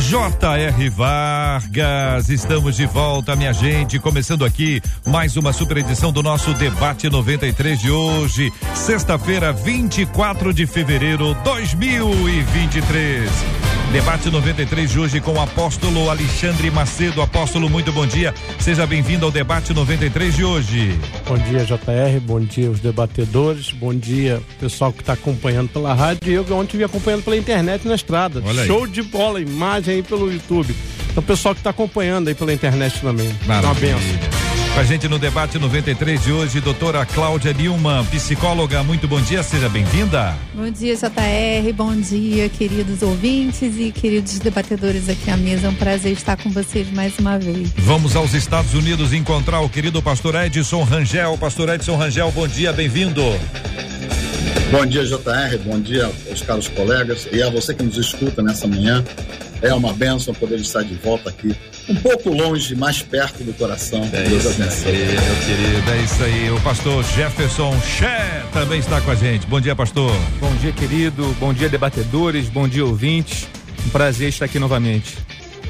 J.R. Vargas, estamos de volta, minha gente. Começando aqui mais uma super edição do nosso Debate 93 de hoje, sexta-feira, 24 de fevereiro 2023. Debate 93 de hoje com o apóstolo Alexandre Macedo. Apóstolo, muito bom dia. Seja bem-vindo ao debate 93 de hoje. Bom dia, JR. Bom dia, os debatedores. Bom dia, pessoal que está acompanhando pela rádio. E eu ontem vi acompanhando pela internet na estrada. Show de bola, imagem aí pelo YouTube. Então, pessoal que está acompanhando aí pela internet também. Maravilha. Uma benção. Com a gente no debate 93 de hoje, doutora Cláudia Nilman, psicóloga. Muito bom dia, seja bem-vinda. Bom dia, JR. Bom dia, queridos ouvintes e queridos debatedores aqui à mesa. É um prazer estar com vocês mais uma vez. Vamos aos Estados Unidos encontrar o querido pastor Edson Rangel. Pastor Edson Rangel, bom dia, bem-vindo. Bom dia, JR. Bom dia aos caros colegas e a você que nos escuta nessa manhã. É uma benção poder estar de volta aqui um pouco longe, mais perto do coração. É Deus abençoe. Aí, meu querido, é isso aí. O pastor Jefferson Xé também está com a gente. Bom dia, pastor. Bom dia, querido. Bom dia, debatedores. Bom dia, ouvintes. Um prazer estar aqui novamente.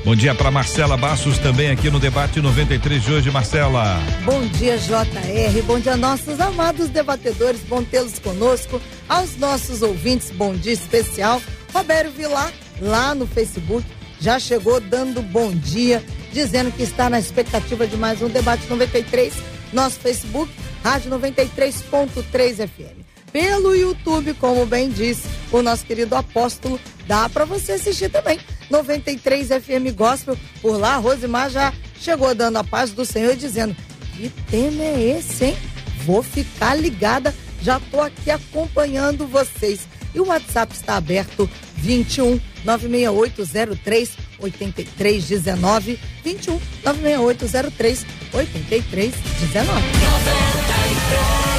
Bom dia para Marcela Bassos também aqui no debate 93 de hoje, Marcela. Bom dia, JR. Bom dia, nossos amados debatedores. Bom tê-los conosco. Aos nossos ouvintes, bom dia especial. Roberto Vilar, lá no Facebook já chegou dando bom dia, dizendo que está na expectativa de mais um debate 93, nosso Facebook, Rádio 93.3 FM. Pelo YouTube, como bem disse o nosso querido apóstolo, dá para você assistir também. 93 FM Gospel, por lá, Rosimar já chegou dando a paz do Senhor e dizendo: Que tema é esse, hein? Vou ficar ligada, já tô aqui acompanhando vocês. E o WhatsApp está aberto 21 96803 8319 21 96803 8319.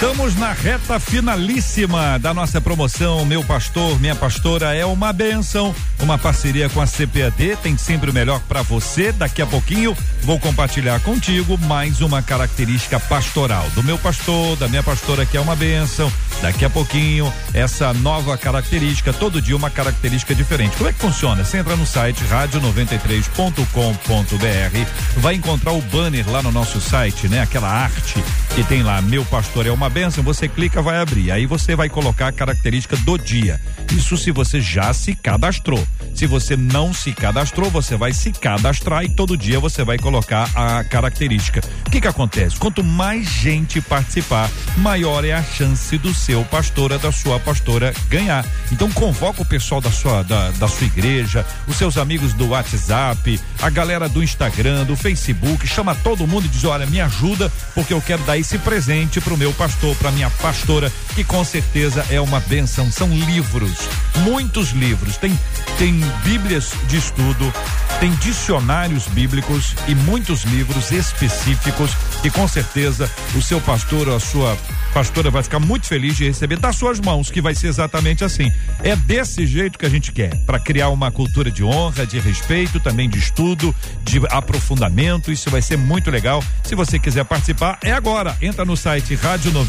Estamos na reta finalíssima da nossa promoção Meu Pastor, Minha Pastora é uma benção, uma parceria com a CPAD, tem sempre o melhor para você. Daqui a pouquinho vou compartilhar contigo mais uma característica pastoral do meu pastor, da minha pastora que é uma benção. Daqui a pouquinho essa nova característica, todo dia uma característica diferente. Como é que funciona? Você entra no site rádio93.com.br, vai encontrar o banner lá no nosso site, né? Aquela arte que tem lá Meu Pastor é uma benção, você clica, vai abrir. Aí você vai colocar a característica do dia. Isso se você já se cadastrou. Se você não se cadastrou, você vai se cadastrar e todo dia você vai colocar a característica. O que que acontece? Quanto mais gente participar, maior é a chance do seu pastora, da sua pastora ganhar. Então convoca o pessoal da sua da, da sua igreja, os seus amigos do WhatsApp, a galera do Instagram, do Facebook, chama todo mundo e diz: "Olha, me ajuda porque eu quero dar esse presente pro meu pastor pastor, para minha pastora, que com certeza é uma benção. São livros, muitos livros. Tem, tem Bíblias de estudo, tem dicionários bíblicos e muitos livros específicos que com certeza o seu pastor ou a sua pastora vai ficar muito feliz de receber das suas mãos, que vai ser exatamente assim. É desse jeito que a gente quer, para criar uma cultura de honra, de respeito, também de estudo, de aprofundamento. Isso vai ser muito legal. Se você quiser participar, é agora. Entra no site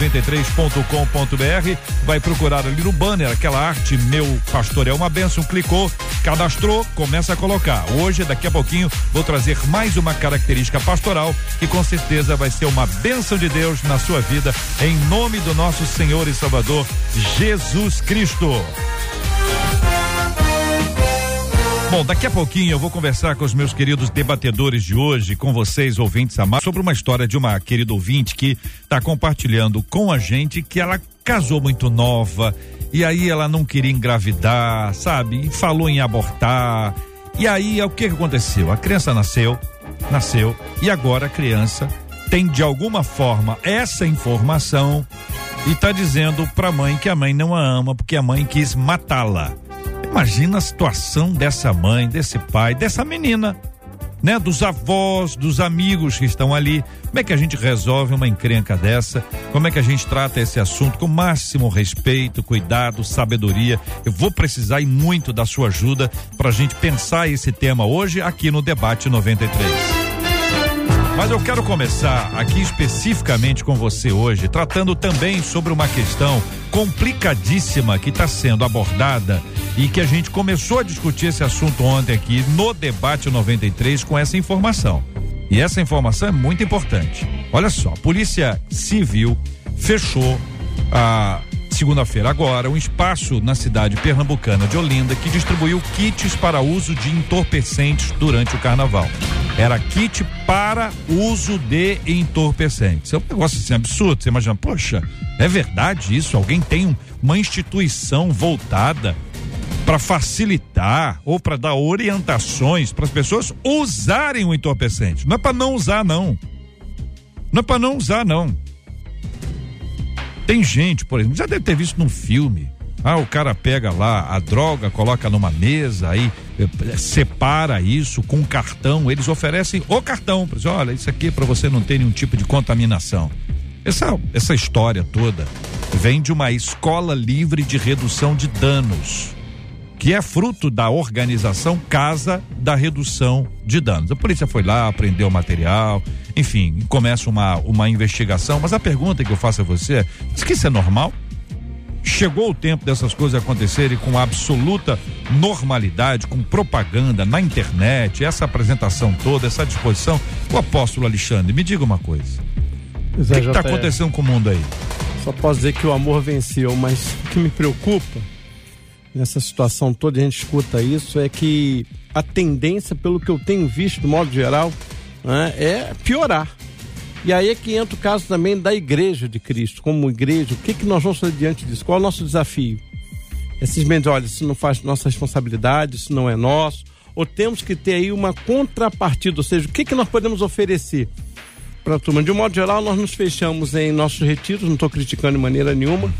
rádio93.com.br, vai procurar ali no banner aquela arte Meu Pastor é uma benção, clicou, cadastrou, começa a colocar. Hoje, daqui a pouquinho, vou trazer mais uma característica pastoral que com certeza vai ser uma benção de Deus na sua vida em nome do nosso Senhor e Salvador Jesus Cristo. Bom, daqui a pouquinho eu vou conversar com os meus queridos debatedores de hoje, com vocês, ouvintes amados, sobre uma história de uma querida ouvinte que está compartilhando com a gente que ela casou muito nova e aí ela não queria engravidar, sabe? E falou em abortar. E aí, o que, que aconteceu? A criança nasceu, nasceu, e agora a criança tem de alguma forma essa informação e está dizendo para a mãe que a mãe não a ama porque a mãe quis matá-la. Imagina a situação dessa mãe, desse pai, dessa menina. né? Dos avós, dos amigos que estão ali. Como é que a gente resolve uma encrenca dessa? Como é que a gente trata esse assunto com máximo respeito, cuidado, sabedoria? Eu vou precisar e muito da sua ajuda para a gente pensar esse tema hoje aqui no Debate 93. Mas eu quero começar aqui especificamente com você hoje, tratando também sobre uma questão complicadíssima que está sendo abordada e que a gente começou a discutir esse assunto ontem aqui no debate 93 com essa informação. E essa informação é muito importante. Olha só, a Polícia Civil fechou a segunda-feira agora um espaço na cidade pernambucana de Olinda que distribuiu kits para uso de entorpecentes durante o carnaval. Era kit para uso de entorpecentes. É um negócio assim absurdo. Você imagina, poxa, é verdade isso? Alguém tem um, uma instituição voltada para facilitar ou para dar orientações para as pessoas usarem o entorpecente. Não é para não usar, não. Não é para não usar, não. Tem gente, por exemplo, já deve ter visto num filme. Ah, o cara pega lá a droga, coloca numa mesa, aí eh, separa isso com cartão. Eles oferecem o cartão. Olha, isso aqui é para você não ter nenhum tipo de contaminação. Essa, essa história toda vem de uma escola livre de redução de danos, que é fruto da organização Casa da Redução de Danos. A polícia foi lá, aprendeu o material, enfim, começa uma, uma investigação. Mas a pergunta que eu faço a você é: que isso é normal? Chegou o tempo dessas coisas acontecerem com absoluta normalidade, com propaganda na internet, essa apresentação toda, essa disposição. O apóstolo Alexandre, me diga uma coisa. O que está acontecendo com o mundo aí? Só posso dizer que o amor venceu, mas o que me preocupa nessa situação toda, a gente escuta isso, é que a tendência, pelo que eu tenho visto, do modo geral, né, é piorar. E aí é que entra o caso também da igreja de Cristo, como igreja, o que, que nós vamos fazer diante disso? Qual é o nosso desafio? É simplesmente, olha, isso não faz nossa responsabilidade, isso não é nosso, ou temos que ter aí uma contrapartida, ou seja, o que, que nós podemos oferecer para a turma? De um modo geral, nós nos fechamos em nossos retiros, não estou criticando de maneira nenhuma,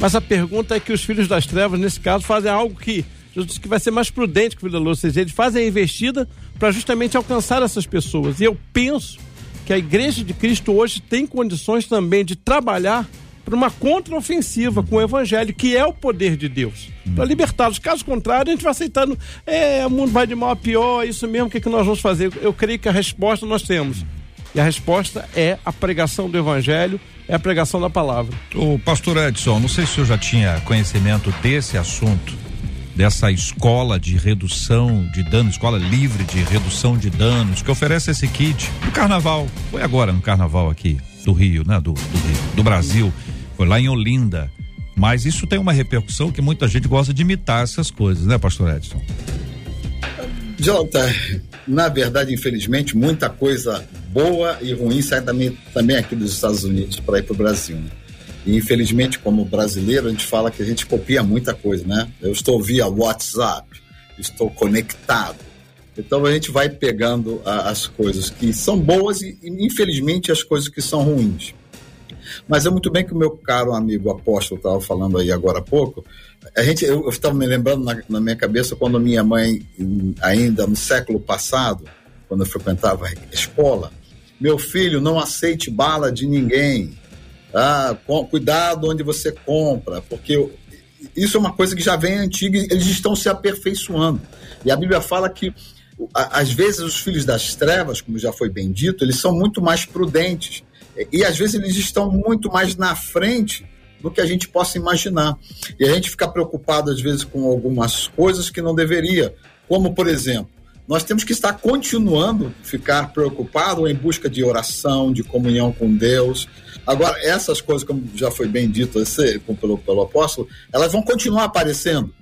mas a pergunta é que os filhos das trevas, nesse caso, fazem algo que Jesus disse que vai ser mais prudente que o Vila Luz, ou seja, eles fazem a investida para justamente alcançar essas pessoas. E eu penso que a Igreja de Cristo hoje tem condições também de trabalhar para uma contraofensiva com o Evangelho, que é o poder de Deus, para libertá-los. Caso contrário, a gente vai aceitando, é, o mundo vai de mal a pior, é isso mesmo, o que, é que nós vamos fazer? Eu creio que a resposta nós temos. E a resposta é a pregação do Evangelho, é a pregação da palavra. O pastor Edson, não sei se o senhor já tinha conhecimento desse assunto, dessa escola de redução de danos, escola livre de redução de danos, que oferece esse kit no carnaval. Foi agora no carnaval aqui do Rio, né? Do, do Rio, do Brasil. Foi lá em Olinda. Mas isso tem uma repercussão que muita gente gosta de imitar essas coisas, né, pastor Edson? Jota, na verdade, infelizmente, muita coisa boa e ruim sai também, também aqui dos Estados Unidos para ir para o Brasil. Né? E infelizmente, como brasileiro, a gente fala que a gente copia muita coisa, né? Eu estou via WhatsApp, estou conectado. Então a gente vai pegando a, as coisas que são boas e, infelizmente, as coisas que são ruins. Mas é muito bem que o meu caro amigo apóstolo estava falando aí agora há pouco. A gente, eu estava me lembrando na, na, minha cabeça quando minha mãe, ainda no século passado, quando eu frequentava a escola, meu filho, não aceite bala de ninguém. Ah, com, cuidado onde você compra, porque isso é uma coisa que já vem antiga e eles estão se aperfeiçoando. E a Bíblia fala que às vezes os filhos das trevas, como já foi bem dito, eles são muito mais prudentes. E às vezes eles estão muito mais na frente do que a gente possa imaginar. E a gente fica preocupado às vezes com algumas coisas que não deveria, como por exemplo, nós temos que estar continuando ficar preocupado em busca de oração, de comunhão com Deus. Agora, essas coisas, como já foi bem dito esse, pelo, pelo apóstolo, elas vão continuar aparecendo.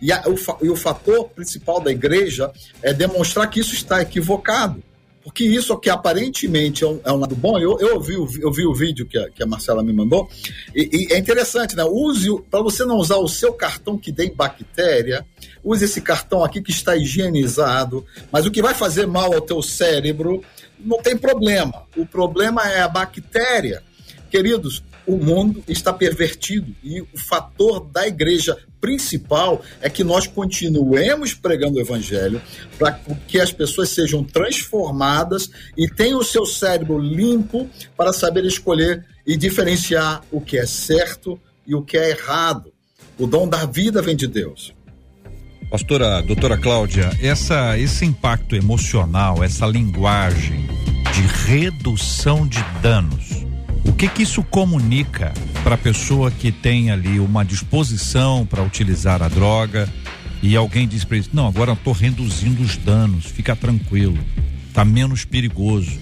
E, a, o, e o fator principal da igreja é demonstrar que isso está equivocado. Porque isso que aparentemente é um, é um lado bom, eu, eu, vi, eu vi o vídeo que a, que a Marcela me mandou, e, e é interessante, né? Use, para você não usar o seu cartão que tem bactéria, use esse cartão aqui que está higienizado, mas o que vai fazer mal ao teu cérebro não tem problema. O problema é a bactéria. Queridos, o mundo está pervertido e o fator da igreja principal é que nós continuemos pregando o evangelho para que as pessoas sejam transformadas e tenham o seu cérebro limpo para saber escolher e diferenciar o que é certo e o que é errado. O dom da vida vem de Deus. Pastora, doutora Cláudia, essa, esse impacto emocional, essa linguagem de redução de danos, que que isso comunica para a pessoa que tem ali uma disposição para utilizar a droga e alguém diz para ele, não, agora eu estou reduzindo os danos, fica tranquilo, tá menos perigoso.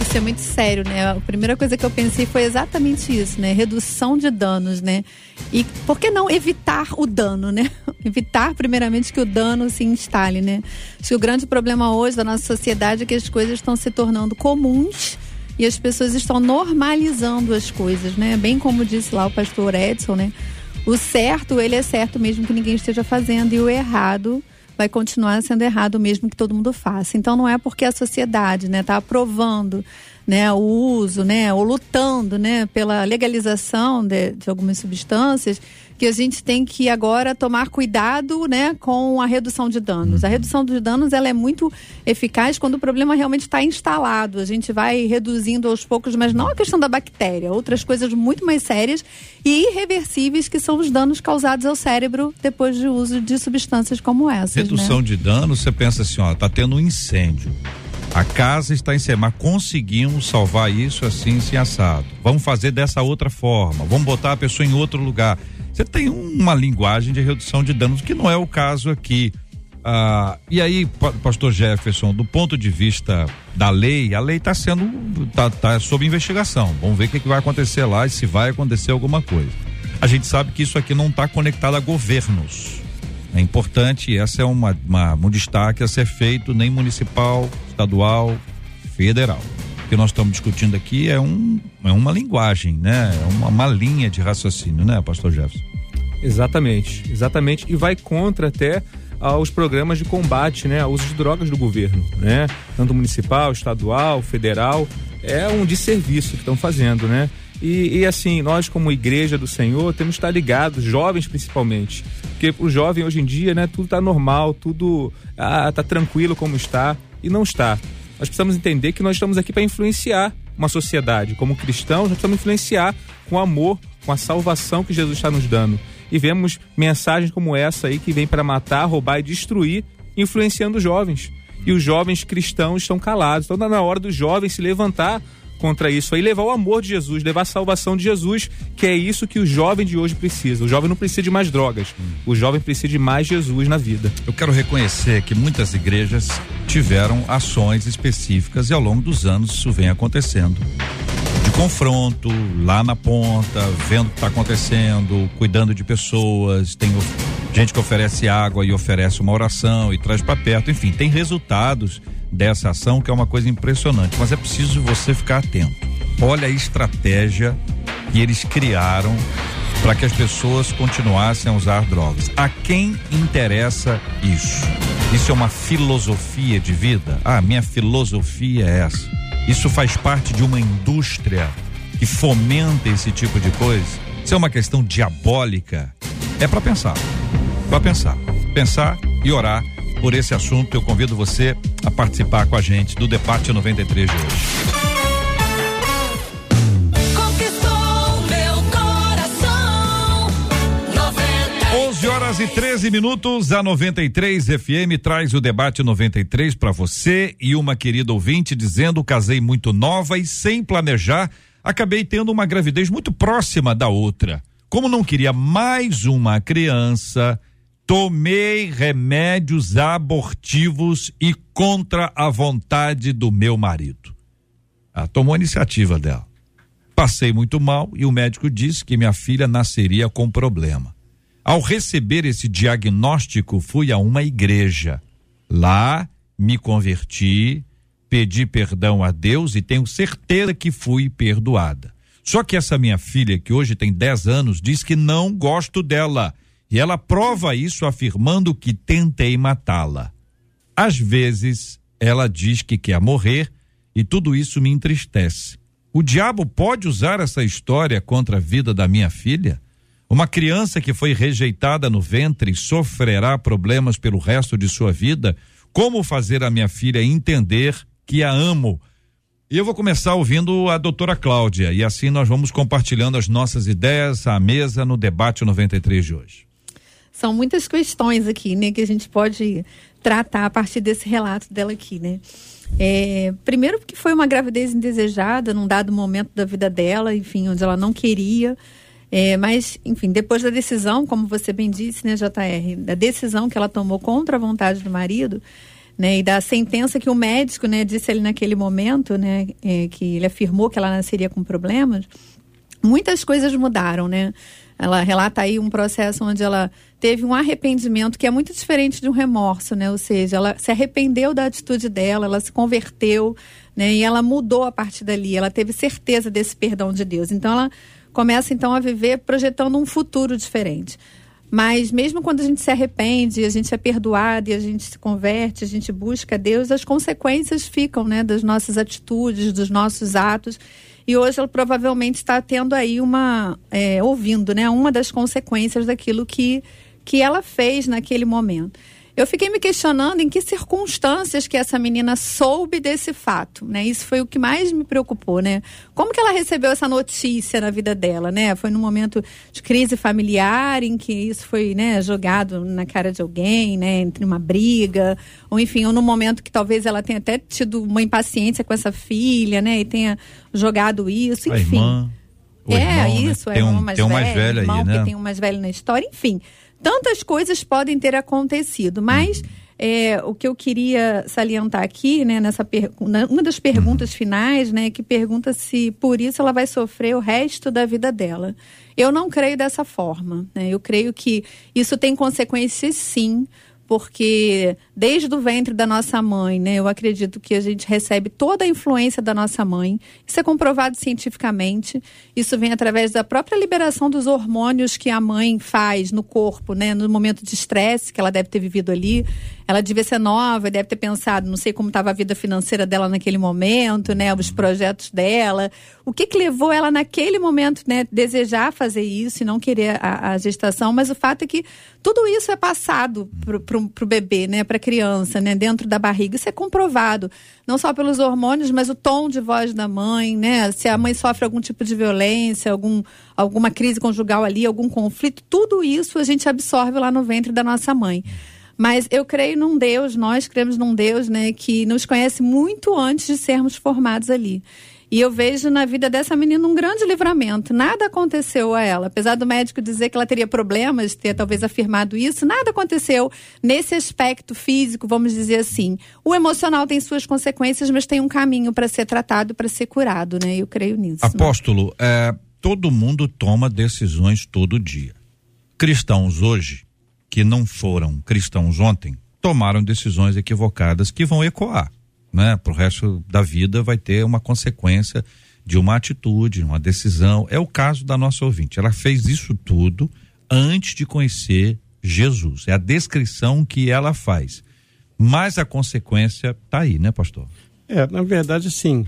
Isso é muito sério, né? A primeira coisa que eu pensei foi exatamente isso, né? Redução de danos, né? E por que não evitar o dano, né? Evitar, primeiramente, que o dano se instale, né? Acho que o grande problema hoje da nossa sociedade é que as coisas estão se tornando comuns e as pessoas estão normalizando as coisas, né? Bem como disse lá o pastor Edson, né? O certo, ele é certo mesmo que ninguém esteja fazendo e o errado vai continuar sendo errado mesmo que todo mundo faça. Então não é porque a sociedade, né, está aprovando né, o uso, né, ou lutando, né, pela legalização de, de, algumas substâncias, que a gente tem que agora tomar cuidado, né, com a redução de danos. A redução de danos ela é muito eficaz quando o problema realmente está instalado. A gente vai reduzindo aos poucos, mas não a questão da bactéria, outras coisas muito mais sérias e irreversíveis que são os danos causados ao cérebro depois de uso de substâncias como essas. Redução né? de danos, você pensa assim, ó, tá tendo um incêndio a casa está em cima, conseguimos salvar isso assim, assim, assado. Vamos fazer dessa outra forma, vamos botar a pessoa em outro lugar. Você tem uma linguagem de redução de danos, que não é o caso aqui. Ah, e aí, pastor Jefferson, do ponto de vista da lei, a lei está sendo, tá, tá sob investigação. Vamos ver o que, que vai acontecer lá e se vai acontecer alguma coisa. A gente sabe que isso aqui não está conectado a governos. É importante, essa é uma, uma, um destaque a ser feito, nem municipal, estadual, federal. Que nós estamos discutindo aqui é, um, é uma linguagem, né? É uma, uma linha de raciocínio, né, pastor Jefferson? Exatamente, exatamente. E vai contra até aos programas de combate né, ao uso de drogas do governo, né? Tanto municipal, estadual, federal. É um desserviço que estão fazendo, né? E, e, assim, nós como igreja do Senhor temos que estar ligados, jovens principalmente. Porque o jovem hoje em dia, né, tudo está normal, tudo ah, tá tranquilo como está e não está. Nós precisamos entender que nós estamos aqui para influenciar uma sociedade. Como cristãos, nós precisamos influenciar com amor, com a salvação que Jesus está nos dando. E vemos mensagens como essa aí que vem para matar, roubar e destruir, influenciando os jovens. E os jovens cristãos estão calados. Então, está na hora dos jovens se levantar contra isso aí, levar o amor de Jesus, levar a salvação de Jesus, que é isso que o jovem de hoje precisa. O jovem não precisa de mais drogas, o jovem precisa de mais Jesus na vida. Eu quero reconhecer que muitas igrejas tiveram ações específicas e ao longo dos anos isso vem acontecendo. Confronto, lá na ponta, vendo o que está acontecendo, cuidando de pessoas, tem gente que oferece água e oferece uma oração e traz para perto, enfim, tem resultados dessa ação, que é uma coisa impressionante. Mas é preciso você ficar atento. Olha a estratégia que eles criaram para que as pessoas continuassem a usar drogas. A quem interessa isso? Isso é uma filosofia de vida? Ah, minha filosofia é essa. Isso faz parte de uma indústria que fomenta esse tipo de coisa? Isso é uma questão diabólica? É para pensar. Para pensar. Pensar e orar por esse assunto. Eu convido você a participar com a gente do debate 93 de hoje. Horas e 13 minutos, a 93 FM traz o debate 93 para você e uma querida ouvinte dizendo: casei muito nova e sem planejar, acabei tendo uma gravidez muito próxima da outra. Como não queria mais uma criança, Tomei remédios abortivos e contra a vontade do meu marido. Ela tomou a iniciativa dela. Passei muito mal e o médico disse que minha filha nasceria com problema. Ao receber esse diagnóstico, fui a uma igreja. Lá me converti, pedi perdão a Deus e tenho certeza que fui perdoada. Só que essa minha filha, que hoje tem 10 anos, diz que não gosto dela e ela prova isso afirmando que tentei matá-la. Às vezes, ela diz que quer morrer e tudo isso me entristece. O diabo pode usar essa história contra a vida da minha filha? Uma criança que foi rejeitada no ventre sofrerá problemas pelo resto de sua vida? Como fazer a minha filha entender que a amo? E eu vou começar ouvindo a doutora Cláudia, e assim nós vamos compartilhando as nossas ideias à mesa no debate 93 de hoje. São muitas questões aqui, né, que a gente pode tratar a partir desse relato dela aqui, né? É, primeiro porque foi uma gravidez indesejada num dado momento da vida dela, enfim, onde ela não queria. É, mas, enfim, depois da decisão, como você bem disse, né, JR, da decisão que ela tomou contra a vontade do marido, né, e da sentença que o médico, né, disse ali naquele momento, né, é, que ele afirmou que ela nasceria com problemas, muitas coisas mudaram, né? Ela relata aí um processo onde ela teve um arrependimento que é muito diferente de um remorso, né? Ou seja, ela se arrependeu da atitude dela, ela se converteu, né? E ela mudou a partir dali, ela teve certeza desse perdão de Deus. Então ela começa então a viver projetando um futuro diferente. Mas mesmo quando a gente se arrepende, a gente é perdoado e a gente se converte, a gente busca Deus, as consequências ficam, né, das nossas atitudes, dos nossos atos. E hoje ela provavelmente está tendo aí uma, é, ouvindo, né, uma das consequências daquilo que, que ela fez naquele momento. Eu fiquei me questionando em que circunstâncias que essa menina soube desse fato, né? Isso foi o que mais me preocupou, né? Como que ela recebeu essa notícia na vida dela, né? Foi num momento de crise familiar em que isso foi, né, jogado na cara de alguém, né, entre uma briga, ou enfim, ou num momento que talvez ela tenha até tido uma impaciência com essa filha, né, e tenha jogado isso, enfim. A irmã, é, irmão, né? isso, né? é tem um, mais tem um mais velho, irmão aí, né? que tem um mais velho na história, enfim tantas coisas podem ter acontecido, mas é, o que eu queria salientar aqui, né, nessa uma das perguntas finais, né, que pergunta se por isso ela vai sofrer o resto da vida dela. Eu não creio dessa forma. Né? Eu creio que isso tem consequências, sim, porque desde o ventre da nossa mãe, né, eu acredito que a gente recebe toda a influência da nossa mãe. Isso é comprovado cientificamente. Isso vem através da própria liberação dos hormônios que a mãe faz no corpo, né, no momento de estresse que ela deve ter vivido ali. Ela devia ser nova, deve ter pensado, não sei como estava a vida financeira dela naquele momento, né, os projetos dela. O que que levou ela naquele momento, né, desejar fazer isso e não querer a, a gestação? Mas o fato é que tudo isso é passado para o bebê, né, para a criança, né, dentro da barriga. Isso é comprovado, não só pelos hormônios, mas o tom de voz da mãe, né, se a mãe sofre algum tipo de violência, algum, alguma crise conjugal ali, algum conflito, tudo isso a gente absorve lá no ventre da nossa mãe. Mas eu creio num Deus, nós cremos num Deus, né, que nos conhece muito antes de sermos formados ali. E eu vejo na vida dessa menina um grande livramento. Nada aconteceu a ela. Apesar do médico dizer que ela teria problemas, ter talvez afirmado isso, nada aconteceu nesse aspecto físico, vamos dizer assim. O emocional tem suas consequências, mas tem um caminho para ser tratado, para ser curado, né? Eu creio nisso. Né? Apóstolo, né? é, todo mundo toma decisões todo dia. Cristãos hoje que não foram cristãos ontem tomaram decisões equivocadas que vão ecoar, né? Para o resto da vida vai ter uma consequência de uma atitude, uma decisão. É o caso da nossa ouvinte. Ela fez isso tudo antes de conhecer Jesus. É a descrição que ela faz. Mas a consequência está aí, né, pastor? É, na verdade, sim.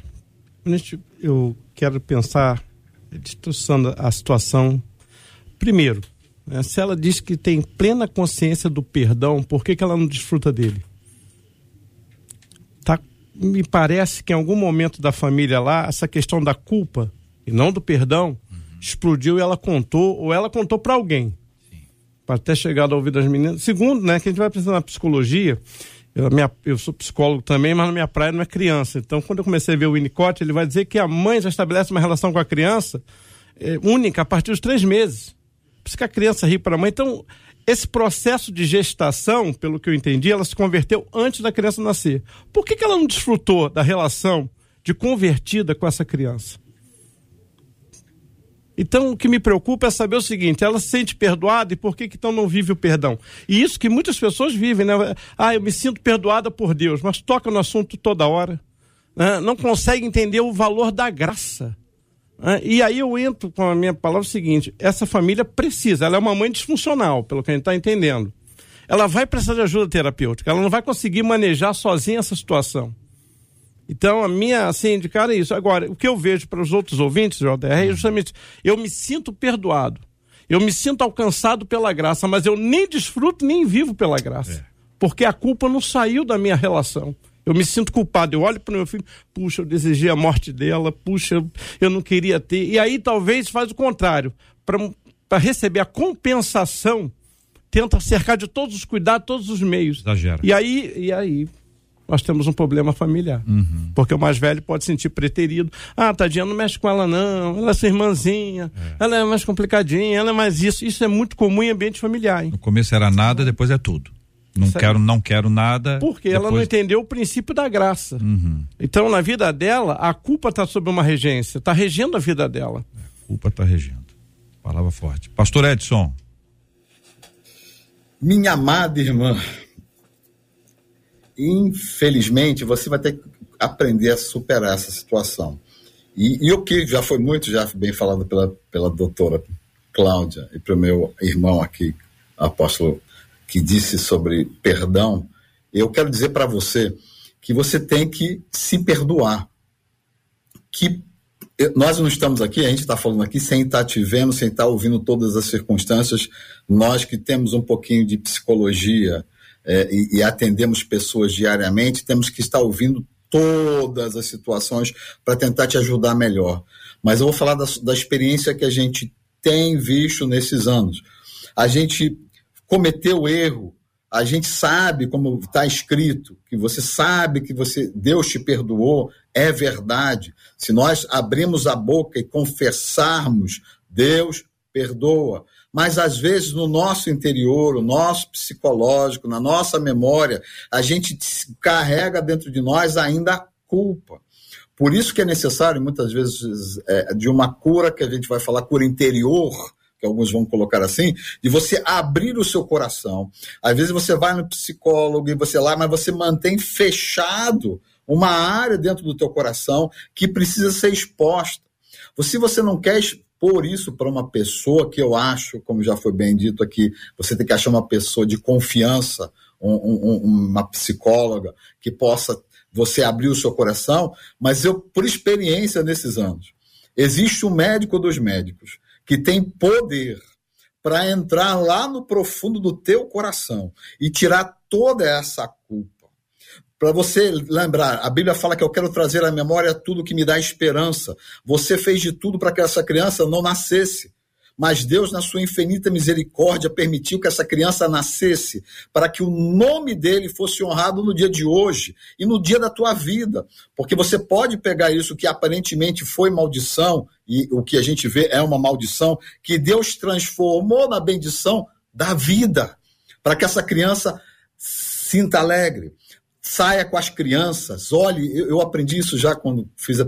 Eu quero pensar, distorçando a situação. Primeiro? Se ela diz que tem plena consciência do perdão, por que, que ela não desfruta dele? Tá, me parece que em algum momento da família lá, essa questão da culpa e não do perdão uhum. explodiu e ela contou, ou ela contou para alguém. Para até chegar ao ouvido das meninas. Segundo, né, que a gente vai precisar na psicologia. Eu, minha, eu sou psicólogo também, mas na minha praia não é criança. Então, quando eu comecei a ver o Winnicott, ele vai dizer que a mãe já estabelece uma relação com a criança é, única a partir dos três meses. Que a criança ri para a mãe. Então, esse processo de gestação, pelo que eu entendi, ela se converteu antes da criança nascer. Por que, que ela não desfrutou da relação de convertida com essa criança? Então, o que me preocupa é saber o seguinte: ela se sente perdoada e por que, que então não vive o perdão? E isso que muitas pessoas vivem, né? Ah, eu me sinto perdoada por Deus, mas toca no assunto toda hora. Né? Não consegue entender o valor da graça. E aí eu entro com a minha palavra seguinte: essa família precisa, ela é uma mãe disfuncional, pelo que a gente está entendendo. Ela vai precisar de ajuda terapêutica, ela não vai conseguir manejar sozinha essa situação. Então, a minha, assim, de cara é isso. Agora, o que eu vejo para os outros ouvintes, JR, é justamente eu me sinto perdoado. Eu me sinto alcançado pela graça, mas eu nem desfruto nem vivo pela graça. É. Porque a culpa não saiu da minha relação. Eu me sinto culpado. Eu olho para o meu filho, puxa, eu desejei a morte dela, puxa, eu não queria ter. E aí talvez faz o contrário. Para receber a compensação, tenta cercar de todos os cuidados, todos os meios. Exagera. E aí, e aí nós temos um problema familiar. Uhum. Porque o mais velho pode sentir preterido. Ah, tadinha, não mexe com ela não, ela é sua irmãzinha, é. ela é mais complicadinha, ela é mais isso. Isso é muito comum em ambiente familiar. Hein? No começo era nada, depois é tudo. Não quero, não quero nada. Porque depois... ela não entendeu o princípio da graça. Uhum. Então, na vida dela, a culpa está sob uma regência, está regendo a vida dela. A culpa está regendo. Palavra forte. Pastor Edson. Minha amada irmã, infelizmente, você vai ter que aprender a superar essa situação. E, e o que já foi muito já bem falado pela, pela doutora Cláudia e para o meu irmão aqui, apóstolo, que disse sobre perdão, eu quero dizer para você que você tem que se perdoar. Que nós não estamos aqui, a gente está falando aqui sem estar te vendo, sem estar ouvindo todas as circunstâncias. Nós que temos um pouquinho de psicologia, é, e, e atendemos pessoas diariamente, temos que estar ouvindo todas as situações para tentar te ajudar melhor. Mas eu vou falar da, da experiência que a gente tem visto nesses anos. A gente cometeu erro, a gente sabe como está escrito, que você sabe que você Deus te perdoou, é verdade. Se nós abrirmos a boca e confessarmos, Deus perdoa mas às vezes no nosso interior, o nosso psicológico, na nossa memória, a gente carrega dentro de nós ainda a culpa. Por isso que é necessário, muitas vezes, é, de uma cura, que a gente vai falar cura interior, alguns vão colocar assim, de você abrir o seu coração. Às vezes você vai no psicólogo e você lá, mas você mantém fechado uma área dentro do teu coração que precisa ser exposta. Se você não quer por isso para uma pessoa que eu acho, como já foi bem dito aqui, você tem que achar uma pessoa de confiança, um, um, uma psicóloga que possa você abrir o seu coração, mas eu, por experiência nesses anos, existe um médico dos médicos que tem poder para entrar lá no profundo do teu coração e tirar toda essa culpa para você lembrar, a Bíblia fala que eu quero trazer à memória tudo que me dá esperança. Você fez de tudo para que essa criança não nascesse. Mas Deus, na sua infinita misericórdia, permitiu que essa criança nascesse para que o nome dele fosse honrado no dia de hoje e no dia da tua vida. Porque você pode pegar isso que aparentemente foi maldição, e o que a gente vê é uma maldição, que Deus transformou na bendição da vida, para que essa criança sinta alegre saia com as crianças. Olhe, eu, eu, aprendi isso já quando fiz a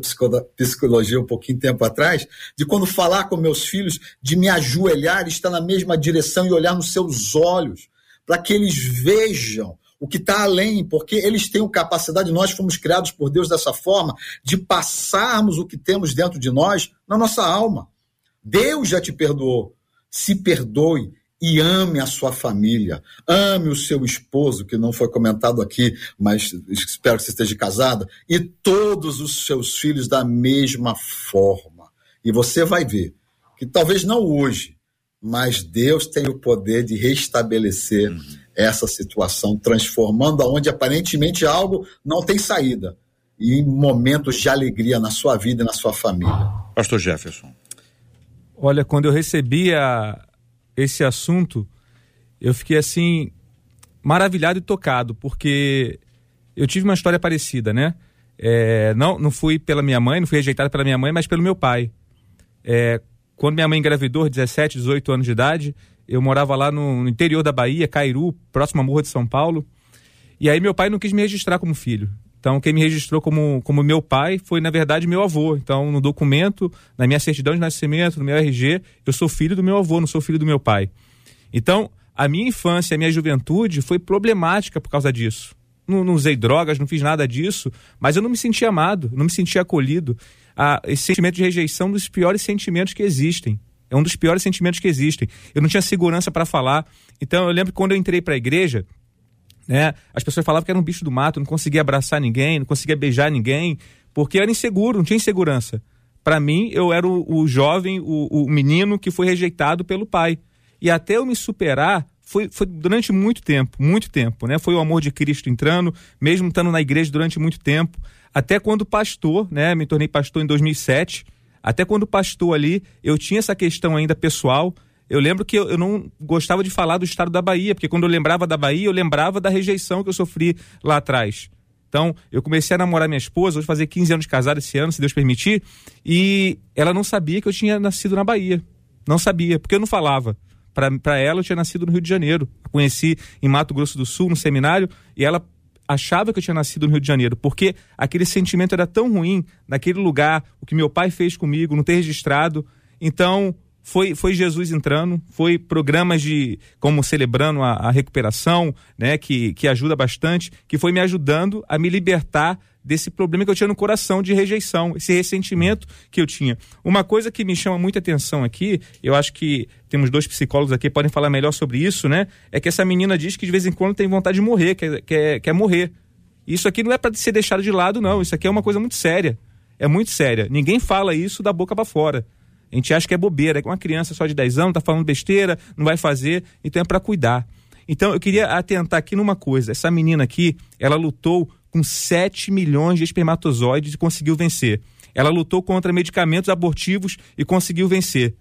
psicologia um pouquinho tempo atrás, de quando falar com meus filhos, de me ajoelhar, estar na mesma direção e olhar nos seus olhos, para que eles vejam o que está além, porque eles têm capacidade, nós fomos criados por Deus dessa forma, de passarmos o que temos dentro de nós na nossa alma. Deus já te perdoou. Se perdoe, e ame a sua família, ame o seu esposo, que não foi comentado aqui, mas espero que você esteja casada, e todos os seus filhos da mesma forma. E você vai ver que talvez não hoje, mas Deus tem o poder de restabelecer uhum. essa situação, transformando aonde aparentemente algo não tem saída, e em momentos de alegria na sua vida e na sua família. Pastor Jefferson. Olha, quando eu recebi a, esse assunto, eu fiquei assim maravilhado e tocado, porque eu tive uma história parecida, né? É, não, não fui pela minha mãe, não fui rejeitado pela minha mãe, mas pelo meu pai. É, quando minha mãe engravidou, 17, 18 anos de idade, eu morava lá no, no interior da Bahia, Cairu, próximo à Morro de São Paulo. E aí meu pai não quis me registrar como filho. Então, quem me registrou como, como meu pai foi, na verdade, meu avô. Então, no documento, na minha certidão de nascimento, no meu RG, eu sou filho do meu avô, não sou filho do meu pai. Então, a minha infância, a minha juventude foi problemática por causa disso. Não, não usei drogas, não fiz nada disso, mas eu não me sentia amado, não me sentia acolhido. Ah, esse sentimento de rejeição é um dos piores sentimentos que existem. É um dos piores sentimentos que existem. Eu não tinha segurança para falar. Então, eu lembro que quando eu entrei para a igreja, né? As pessoas falavam que era um bicho do mato, não conseguia abraçar ninguém, não conseguia beijar ninguém, porque era inseguro, não tinha insegurança. Para mim, eu era o, o jovem, o, o, menino que foi rejeitado pelo pai. E até eu me superar, foi, foi durante muito tempo, muito tempo, né? Foi o amor de Cristo entrando, mesmo estando na igreja durante muito tempo. Até quando pastor, né? Me tornei pastor em 2007. Até quando pastor ali, eu tinha essa questão ainda pessoal. Eu lembro que eu, eu não gostava de falar do estado da Bahia, porque quando eu lembrava da Bahia, eu lembrava da rejeição que eu sofri lá atrás. Então, eu comecei a namorar minha esposa, vou fazer 15 anos de casado esse ano, se Deus permitir, e ela não sabia que eu tinha nascido na Bahia. Não sabia, porque eu não falava. Para ela, eu tinha nascido no Rio de Janeiro. Conheci em Mato Grosso do Sul, no seminário, e ela achava que eu tinha nascido no Rio de Janeiro, porque aquele sentimento era tão ruim naquele lugar, o que meu pai fez comigo, não ter registrado. Então, foi, foi Jesus entrando, foi programas de como celebrando a, a, recuperação, né, que, que ajuda bastante, que foi me ajudando a me libertar desse problema que eu tinha no coração de rejeição, esse ressentimento que eu tinha. Uma coisa que me chama muita atenção aqui, eu acho que temos dois psicólogos aqui podem falar melhor sobre isso, né? É que essa menina diz que de vez em quando tem vontade de morrer, quer, quer, quer morrer. Isso aqui não é para ser deixado de lado, não. Isso aqui é uma coisa muito séria. É muito séria. Ninguém fala isso da boca para fora. A gente acha que é bobeira, que uma criança só de 10 anos está falando besteira, não vai fazer, então é para cuidar. Então eu queria atentar aqui numa coisa: essa menina aqui, ela lutou com 7 milhões de espermatozoides e conseguiu vencer. Ela lutou contra medicamentos abortivos e conseguiu vencer.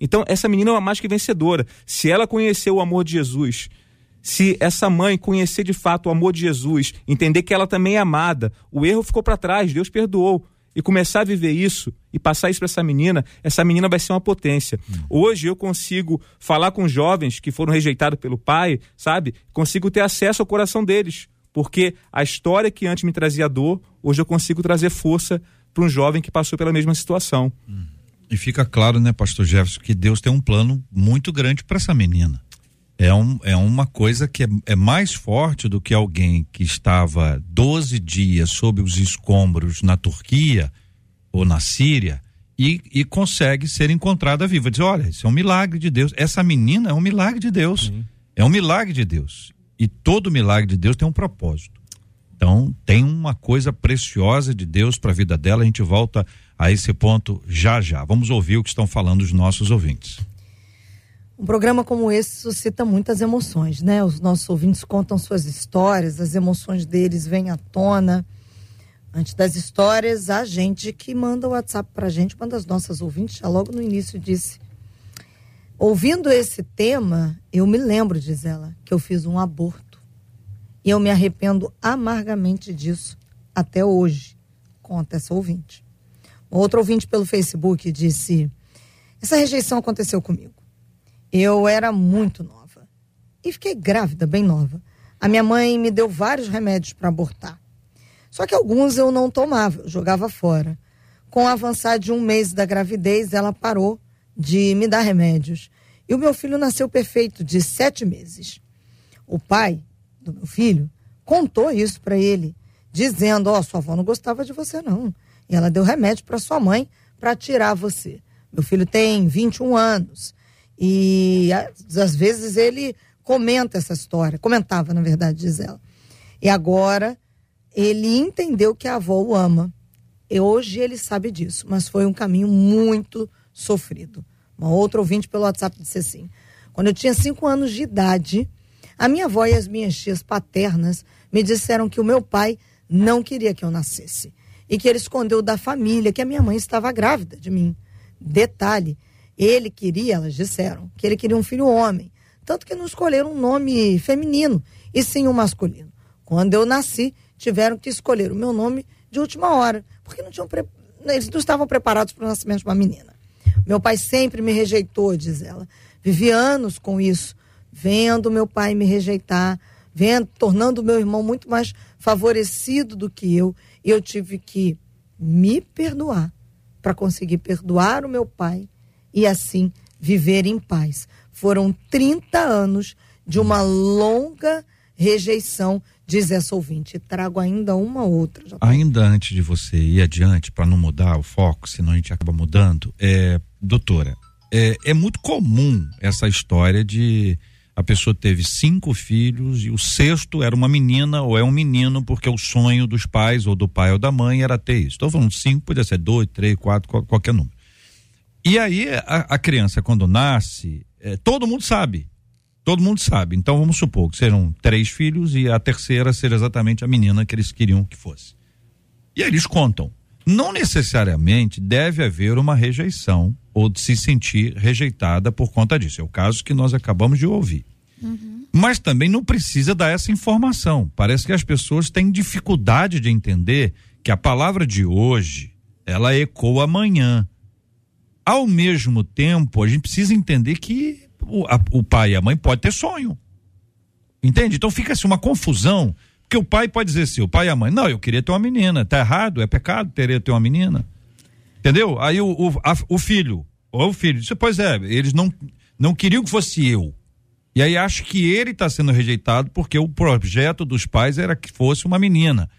Então, essa menina é uma mais que vencedora. Se ela conheceu o amor de Jesus, se essa mãe conhecer de fato o amor de Jesus, entender que ela também é amada, o erro ficou para trás, Deus perdoou e começar a viver isso e passar isso para essa menina, essa menina vai ser uma potência. Hum. Hoje eu consigo falar com jovens que foram rejeitados pelo pai, sabe? Consigo ter acesso ao coração deles, porque a história que antes me trazia dor, hoje eu consigo trazer força para um jovem que passou pela mesma situação. Hum. E fica claro, né, pastor Jefferson, que Deus tem um plano muito grande para essa menina é, um, é uma coisa que é, é, mais forte do que alguém que estava 12 dias sob os escombros na Turquia ou na Síria e, e consegue ser encontrada viva. Diz: olha, isso é um milagre de Deus. Essa menina é um milagre de Deus. Sim. É um milagre de Deus. E todo milagre de Deus tem um propósito. Então, tem uma coisa preciosa de Deus para a vida dela. A gente volta a esse ponto já já. Vamos ouvir o que estão falando os nossos ouvintes. Um programa como esse suscita muitas emoções, né? Os nossos ouvintes contam suas histórias, as emoções deles vêm à tona. Antes das histórias, a gente que manda o WhatsApp pra gente, uma das nossas ouvintes, já logo no início disse: Ouvindo esse tema, eu me lembro, diz ela, que eu fiz um aborto. E eu me arrependo amargamente disso até hoje, conta essa ouvinte. Outro ouvinte pelo Facebook disse: Essa rejeição aconteceu comigo. Eu era muito nova e fiquei grávida, bem nova. A minha mãe me deu vários remédios para abortar. Só que alguns eu não tomava, eu jogava fora. Com o avançar de um mês da gravidez, ela parou de me dar remédios. E o meu filho nasceu perfeito, de sete meses. O pai do meu filho contou isso para ele, dizendo: Ó, oh, sua avó não gostava de você, não. E ela deu remédio para sua mãe para tirar você. Meu filho tem 21 anos. E às vezes ele comenta essa história, comentava, na verdade, diz ela. E agora ele entendeu que a avó o ama. E hoje ele sabe disso, mas foi um caminho muito sofrido. Uma outra ouvinte pelo WhatsApp disse assim: quando eu tinha cinco anos de idade, a minha avó e as minhas tias paternas me disseram que o meu pai não queria que eu nascesse e que ele escondeu da família que a minha mãe estava grávida de mim. Detalhe: ele queria, elas disseram, que ele queria um filho homem. Tanto que não escolheram um nome feminino, e sim um masculino. Quando eu nasci, tiveram que escolher o meu nome de última hora, porque não tinham pre... eles não estavam preparados para o nascimento de uma menina. Meu pai sempre me rejeitou, diz ela. Vivi anos com isso, vendo meu pai me rejeitar, vendo, tornando meu irmão muito mais favorecido do que eu. E eu tive que me perdoar para conseguir perdoar o meu pai e assim viver em paz. Foram 30 anos de uma longa rejeição, diz essa ouvinte. Trago ainda uma outra. Ainda antes de você ir adiante, para não mudar o foco, senão a gente acaba mudando, é, doutora, é, é muito comum essa história de a pessoa teve cinco filhos e o sexto era uma menina ou é um menino, porque o sonho dos pais, ou do pai ou da mãe, era ter isso. Estou falando cinco, podia ser dois, três, quatro, qualquer número. E aí a, a criança, quando nasce, é, todo mundo sabe. Todo mundo sabe. Então vamos supor que serão três filhos e a terceira seja exatamente a menina que eles queriam que fosse. E aí eles contam. Não necessariamente deve haver uma rejeição ou de se sentir rejeitada por conta disso. É o caso que nós acabamos de ouvir. Uhum. Mas também não precisa dar essa informação. Parece que as pessoas têm dificuldade de entender que a palavra de hoje ela ecoa amanhã. Ao mesmo tempo, a gente precisa entender que o, a, o pai e a mãe pode ter sonho. Entende? Então fica assim uma confusão. Porque o pai pode dizer assim, o pai e a mãe, não, eu queria ter uma menina, tá errado, é pecado teria ter uma menina. Entendeu? Aí o, o, a, o filho, ou o filho, disse, pois é, eles não, não queriam que fosse eu. E aí acho que ele está sendo rejeitado porque o projeto dos pais era que fosse uma menina.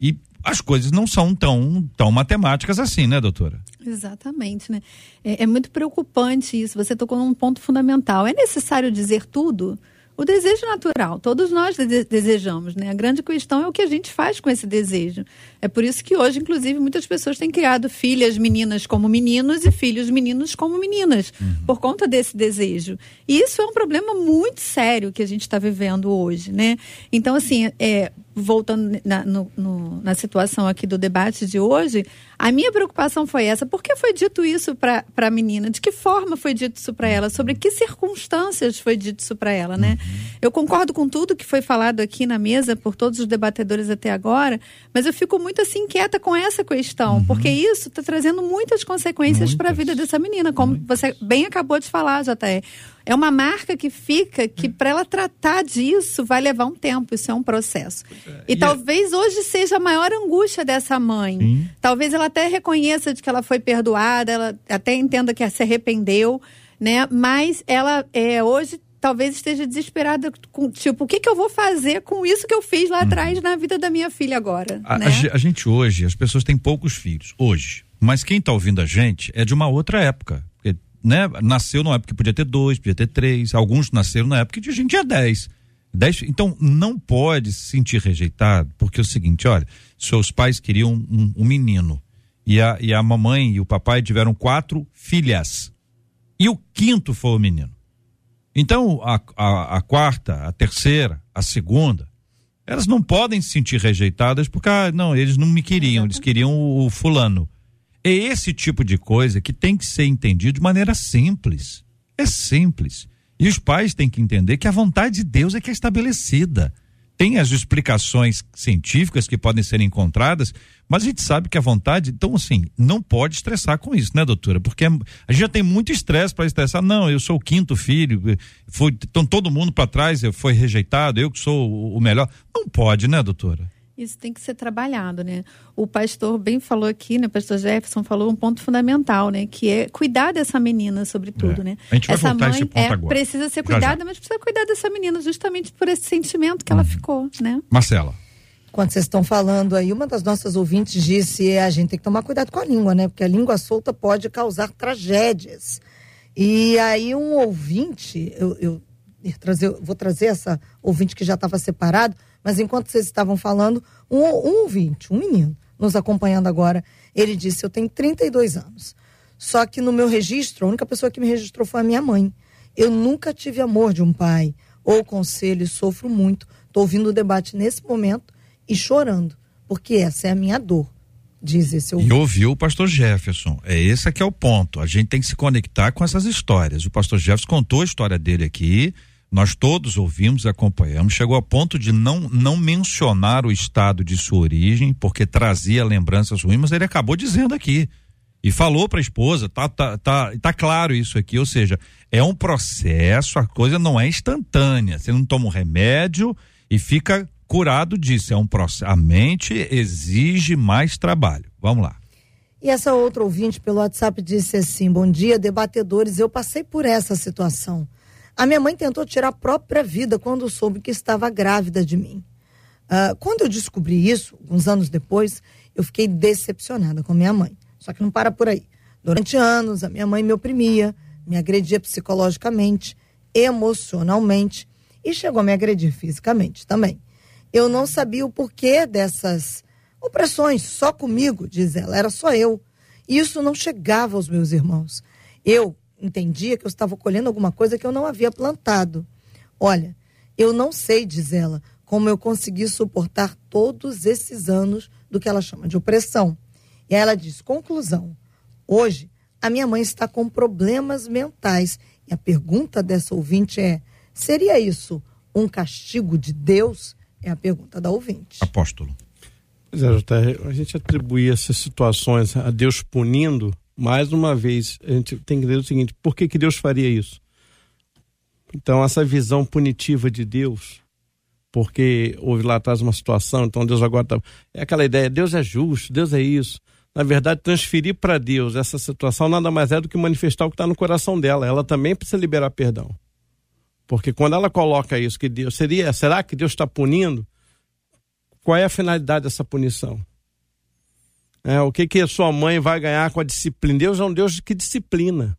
E as coisas não são tão, tão matemáticas assim, né, doutora? Exatamente, né? É, é muito preocupante isso. Você tocou num ponto fundamental. É necessário dizer tudo? o desejo natural. Todos nós desejamos, né? A grande questão é o que a gente faz com esse desejo. É por isso que hoje, inclusive, muitas pessoas têm criado filhas meninas como meninos e filhos meninos como meninas, uhum. por conta desse desejo. E isso é um problema muito sério que a gente está vivendo hoje, né? Então, assim, é, voltando na, no, no, na situação aqui do debate de hoje, a minha preocupação foi essa. Por que foi dito isso para a menina? De que forma foi dito isso para ela? Sobre que circunstâncias foi dito isso para ela, né? Uhum. Eu concordo com tudo que foi falado aqui na mesa por todos os debatedores até agora, mas eu fico muito assim inquieta com essa questão, uhum. porque isso está trazendo muitas consequências para a vida dessa menina, como muitas. você bem acabou de falar, JR é uma marca que fica que para ela tratar disso vai levar um tempo, isso é um processo. É. E, e, talvez é... hoje seja a maior angústia dessa mãe. Sim. Talvez ela até reconheça de que ela foi perdoada, ela até entenda que se arrependeu, né? Mas ela é, hoje talvez esteja desesperada com tipo o que, que eu vou fazer com isso que eu fiz lá uhum. atrás na vida da minha filha agora. A, né? a, a gente hoje, as pessoas têm poucos filhos hoje. Mas quem está ouvindo a gente é de uma outra época né, nasceu numa época que podia ter dois, podia ter três, alguns nasceram na época que a gente tinha dez. dez. Então, não pode se sentir rejeitado, porque é o seguinte, olha, seus pais queriam um, um menino, e a, e a mamãe e o papai tiveram quatro filhas, e o quinto foi o menino. Então, a, a, a quarta, a terceira, a segunda, elas não podem se sentir rejeitadas porque, ah, não, eles não me queriam, eles queriam o, o fulano. É esse tipo de coisa que tem que ser entendido de maneira simples. É simples. E os pais têm que entender que a vontade de Deus é que é estabelecida. Tem as explicações científicas que podem ser encontradas, mas a gente sabe que a vontade, então assim, não pode estressar com isso, né, doutora? Porque a gente já tem muito estresse para estressar. Não, eu sou o quinto filho, foi, então todo mundo para trás foi rejeitado, eu que sou o melhor. Não pode, né, doutora? Isso tem que ser trabalhado, né? O pastor bem falou aqui, né? O pastor Jefferson falou um ponto fundamental, né? Que é cuidar dessa menina, sobretudo, é. né? A gente vai essa mãe esse ponto é, agora. precisa ser cuidada, já, já. mas precisa cuidar dessa menina justamente por esse sentimento que ela uhum. ficou, né? Marcela. Quando vocês estão falando aí, uma das nossas ouvintes disse é, a gente tem que tomar cuidado com a língua, né? Porque a língua solta pode causar tragédias. E aí um ouvinte, eu, eu, eu trazer, vou trazer essa ouvinte que já estava separado, mas enquanto vocês estavam falando, um, um ouvinte, um menino, nos acompanhando agora, ele disse: Eu tenho 32 anos. Só que no meu registro, a única pessoa que me registrou foi a minha mãe. Eu nunca tive amor de um pai ou conselho sofro muito. Estou ouvindo o debate nesse momento e chorando, porque essa é a minha dor. Diz esse ouvinte. E ouviu o pastor Jefferson. É esse que é o ponto. A gente tem que se conectar com essas histórias. O pastor Jefferson contou a história dele aqui nós todos ouvimos, acompanhamos, chegou a ponto de não, não mencionar o estado de sua origem, porque trazia lembranças ruins, mas ele acabou dizendo aqui. E falou para a esposa, tá, tá, tá, tá claro isso aqui, ou seja, é um processo, a coisa não é instantânea. Você não toma um remédio e fica curado disso. É um processo. A mente exige mais trabalho. Vamos lá. E essa outra ouvinte pelo WhatsApp disse assim: Bom dia, debatedores. Eu passei por essa situação. A minha mãe tentou tirar a própria vida quando soube que estava grávida de mim. Uh, quando eu descobri isso, uns anos depois, eu fiquei decepcionada com minha mãe. Só que não para por aí. Durante anos, a minha mãe me oprimia, me agredia psicologicamente. emocionalmente e chegou a me agredir fisicamente também. Eu não sabia o porquê dessas opressões, só comigo, diz ela, era só eu. E isso não chegava aos meus irmãos. Eu entendia que eu estava colhendo alguma coisa que eu não havia plantado. Olha, eu não sei, diz ela, como eu consegui suportar todos esses anos do que ela chama de opressão. E ela diz: conclusão, hoje a minha mãe está com problemas mentais. E a pergunta dessa ouvinte é: seria isso um castigo de Deus? É a pergunta da ouvinte. Apóstolo. Pois é, a gente atribui essas situações a Deus punindo, mais uma vez, a gente tem que entender o seguinte: por que, que Deus faria isso? Então, essa visão punitiva de Deus, porque houve lá atrás uma situação, então Deus agora tá... É aquela ideia, Deus é justo, Deus é isso. Na verdade, transferir para Deus essa situação nada mais é do que manifestar o que está no coração dela. Ela também precisa liberar perdão. Porque quando ela coloca isso, que Deus seria, será que Deus está punindo? Qual é a finalidade dessa punição? É, o que que a sua mãe vai ganhar com a disciplina? Deus é um Deus que disciplina.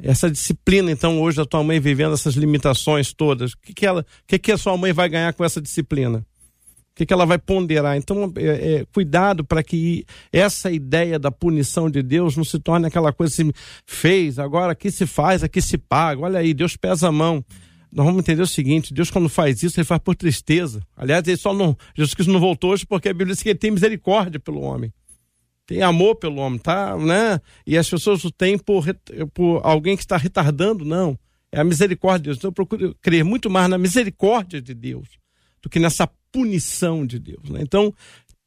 Essa disciplina, então, hoje a tua mãe vivendo essas limitações todas, o que que, ela, que que a sua mãe vai ganhar com essa disciplina? O que, que ela vai ponderar? Então, é, é, cuidado para que essa ideia da punição de Deus não se torne aquela coisa assim, fez, agora aqui se faz, aqui se paga. Olha aí, Deus pesa a mão nós vamos entender o seguinte: Deus, quando faz isso, ele faz por tristeza. Aliás, ele só não. Jesus Cristo não voltou hoje porque a Bíblia diz que ele tem misericórdia pelo homem. Tem amor pelo homem, tá? Né? E as pessoas o têm por, por alguém que está retardando, não. É a misericórdia de Deus. Então eu procuro crer muito mais na misericórdia de Deus do que nessa punição de Deus. Né? Então,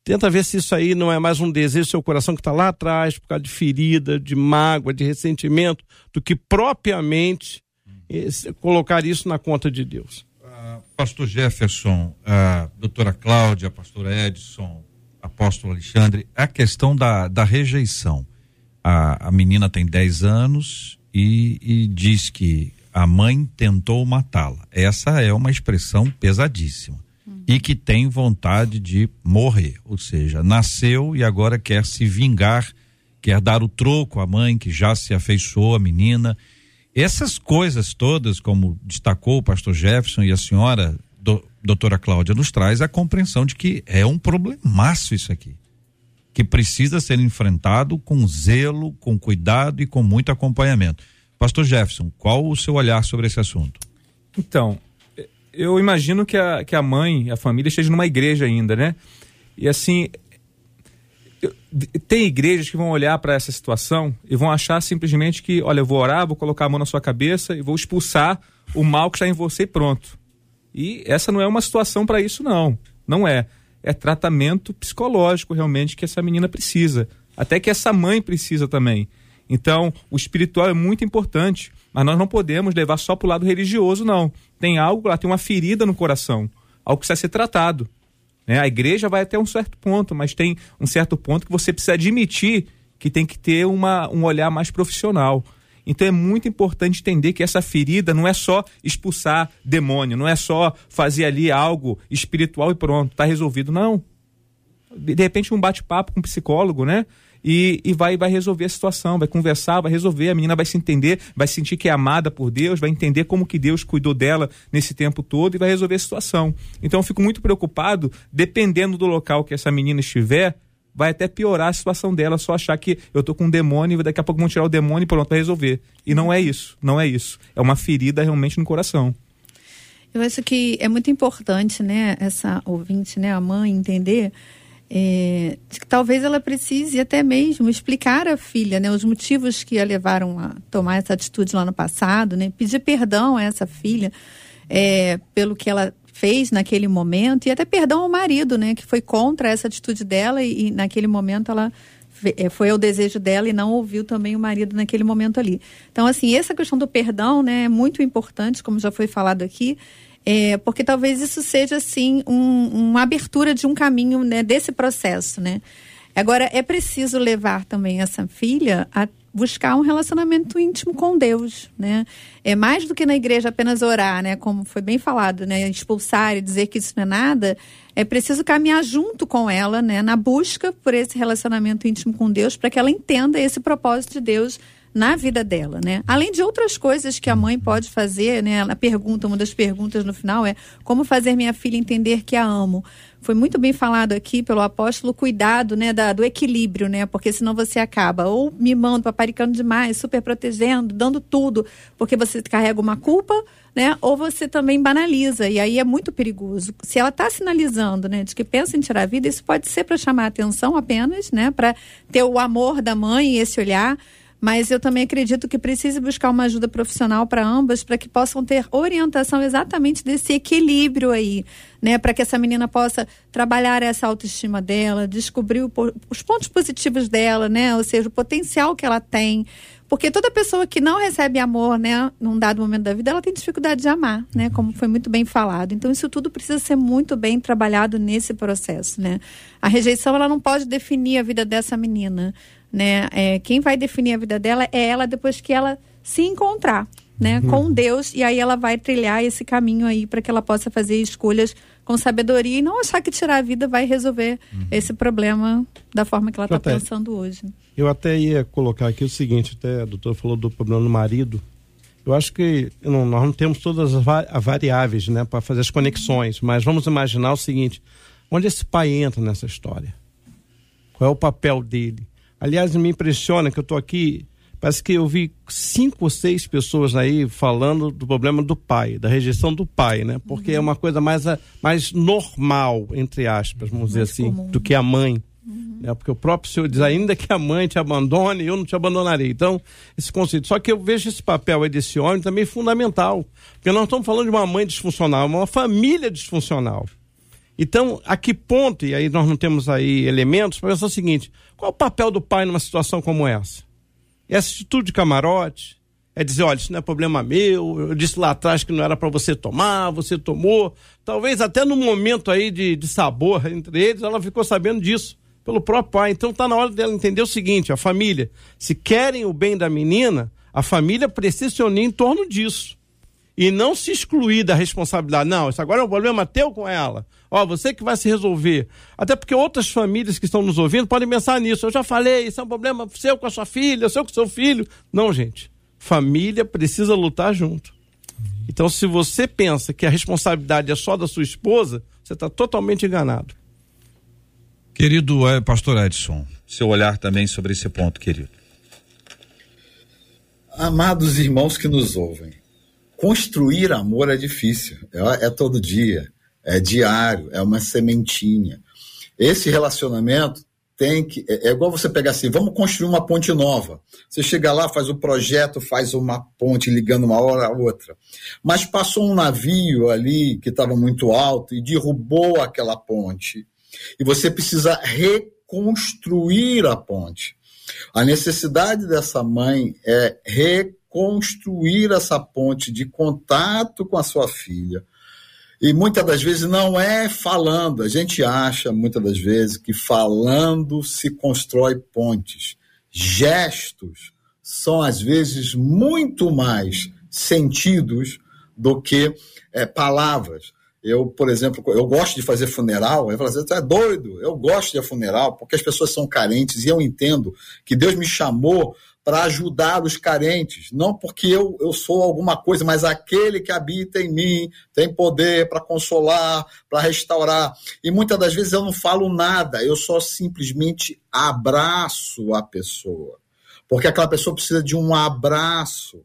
tenta ver se isso aí não é mais um desejo do seu coração que está lá atrás, por causa de ferida, de mágoa, de ressentimento, do que propriamente colocar isso na conta de Deus. Uh, pastor Jefferson, uh, doutora Cláudia, pastor Edson, apóstolo Alexandre, a questão da, da rejeição. A, a menina tem 10 anos e, e diz que a mãe tentou matá-la. Essa é uma expressão pesadíssima. Uhum. E que tem vontade de morrer. Ou seja, nasceu e agora quer se vingar, quer dar o troco à mãe que já se afeiçoou a menina essas coisas todas, como destacou o pastor Jefferson e a senhora, do, doutora Cláudia, nos traz a compreensão de que é um problemaço isso aqui. Que precisa ser enfrentado com zelo, com cuidado e com muito acompanhamento. Pastor Jefferson, qual o seu olhar sobre esse assunto? Então, eu imagino que a, que a mãe, a família, esteja numa igreja ainda, né? E assim, tem igrejas que vão olhar para essa situação e vão achar simplesmente que, olha, eu vou orar, vou colocar a mão na sua cabeça e vou expulsar o mal que está em você e pronto. E essa não é uma situação para isso, não. Não é. É tratamento psicológico realmente que essa menina precisa. Até que essa mãe precisa também. Então, o espiritual é muito importante, mas nós não podemos levar só para o lado religioso, não. Tem algo lá, tem uma ferida no coração, algo que precisa ser tratado. Né? A igreja vai até um certo ponto, mas tem um certo ponto que você precisa admitir que tem que ter uma, um olhar mais profissional. Então é muito importante entender que essa ferida não é só expulsar demônio, não é só fazer ali algo espiritual e pronto, está resolvido. Não. De repente um bate-papo com um psicólogo, né? E, e vai, vai resolver a situação, vai conversar, vai resolver, a menina vai se entender, vai sentir que é amada por Deus, vai entender como que Deus cuidou dela nesse tempo todo e vai resolver a situação. Então eu fico muito preocupado, dependendo do local que essa menina estiver, vai até piorar a situação dela, só achar que eu tô com um demônio e daqui a pouco vão tirar o demônio e pronto, vai resolver. E não é isso, não é isso. É uma ferida realmente no coração. Eu acho que é muito importante, né, essa ouvinte, né, a mãe entender é, que talvez ela precise até mesmo explicar à filha né, os motivos que a levaram a tomar essa atitude lá no passado, né, pedir perdão a essa filha é, pelo que ela fez naquele momento e até perdão ao marido, né, que foi contra essa atitude dela e, e naquele momento ela é, foi o desejo dela e não ouviu também o marido naquele momento ali. Então, assim, essa questão do perdão, né, é muito importante, como já foi falado aqui, é, porque talvez isso seja, assim, um, uma abertura de um caminho né, desse processo, né? Agora, é preciso levar também essa filha a buscar um relacionamento íntimo com Deus, né? É mais do que na igreja apenas orar, né? Como foi bem falado, né? Expulsar e dizer que isso não é nada. É preciso caminhar junto com ela, né? Na busca por esse relacionamento íntimo com Deus, para que ela entenda esse propósito de Deus na vida dela, né? Além de outras coisas que a mãe pode fazer, né? A pergunta, uma das perguntas no final é como fazer minha filha entender que a amo. Foi muito bem falado aqui pelo apóstolo, cuidado, né, da, do equilíbrio, né? Porque senão você acaba ou mimando, paparicando demais, super protegendo, dando tudo, porque você carrega uma culpa, né? Ou você também banaliza, e aí é muito perigoso. Se ela está sinalizando, né, de que pensa em tirar a vida, isso pode ser para chamar a atenção apenas, né? Para ter o amor da mãe e esse olhar mas eu também acredito que precise buscar uma ajuda profissional para ambas, para que possam ter orientação exatamente desse equilíbrio aí, né? Para que essa menina possa trabalhar essa autoestima dela, descobrir o, os pontos positivos dela, né? Ou seja, o potencial que ela tem. Porque toda pessoa que não recebe amor, né, num dado momento da vida, ela tem dificuldade de amar, né, como foi muito bem falado. Então isso tudo precisa ser muito bem trabalhado nesse processo, né? A rejeição ela não pode definir a vida dessa menina né? É, quem vai definir a vida dela é ela depois que ela se encontrar, né, uhum. com Deus e aí ela vai trilhar esse caminho aí para que ela possa fazer escolhas com sabedoria e não achar que tirar a vida vai resolver uhum. esse problema da forma que ela está pensando hoje. Eu até ia colocar aqui o seguinte, até a doutora falou do problema do marido. Eu acho que não, nós não temos todas as variáveis, né, para fazer as conexões, mas vamos imaginar o seguinte: onde esse pai entra nessa história? Qual é o papel dele? Aliás, me impressiona que eu estou aqui, parece que eu vi cinco ou seis pessoas aí falando do problema do pai, da rejeição do pai, né? Porque uhum. é uma coisa mais, mais normal, entre aspas, vamos mais dizer assim, comum. do que a mãe. Uhum. Né? Porque o próprio Senhor diz, ainda que a mãe te abandone, eu não te abandonarei. Então, esse conceito. Só que eu vejo esse papel aí desse homem também fundamental. Porque nós estamos falando de uma mãe disfuncional, uma família disfuncional. Então, a que ponto, e aí nós não temos aí elementos, para pensar o seguinte: qual o papel do pai numa situação como essa? Essa atitude de camarote? É dizer, olha, isso não é problema meu, eu disse lá atrás que não era para você tomar, você tomou. Talvez até no momento aí de, de sabor entre eles, ela ficou sabendo disso, pelo próprio pai. Então está na hora dela entender o seguinte: a família, se querem o bem da menina, a família precisa se unir em torno disso e não se excluir da responsabilidade. Não, isso agora é um problema teu com ela. Ó, você que vai se resolver. Até porque outras famílias que estão nos ouvindo podem pensar nisso. Eu já falei, isso é um problema seu com a sua filha, seu com o seu filho. Não, gente. Família precisa lutar junto. Então, se você pensa que a responsabilidade é só da sua esposa, você está totalmente enganado. Querido é, pastor Edson, seu olhar também sobre esse ponto, querido. Amados irmãos que nos ouvem, Construir amor é difícil, é, é todo dia, é diário, é uma sementinha. Esse relacionamento tem que. É, é, igual você pegar assim, vamos construir uma ponte nova. Você chega lá, faz o projeto, faz uma ponte ligando uma hora a outra. Mas passou um navio ali que estava muito alto e derrubou aquela ponte. E você precisa reconstruir a ponte. A necessidade dessa mãe é reconstruir construir essa ponte de contato com a sua filha. E muitas das vezes não é falando, a gente acha muitas das vezes que falando se constrói pontes. Gestos são às vezes muito mais sentidos do que é, palavras. Eu, por exemplo, eu gosto de fazer funeral. Eu falo assim, é doido? Eu gosto de funeral porque as pessoas são carentes e eu entendo que Deus me chamou para ajudar os carentes, não porque eu, eu sou alguma coisa, mas aquele que habita em mim tem poder para consolar, para restaurar. E muitas das vezes eu não falo nada, eu só simplesmente abraço a pessoa, porque aquela pessoa precisa de um abraço.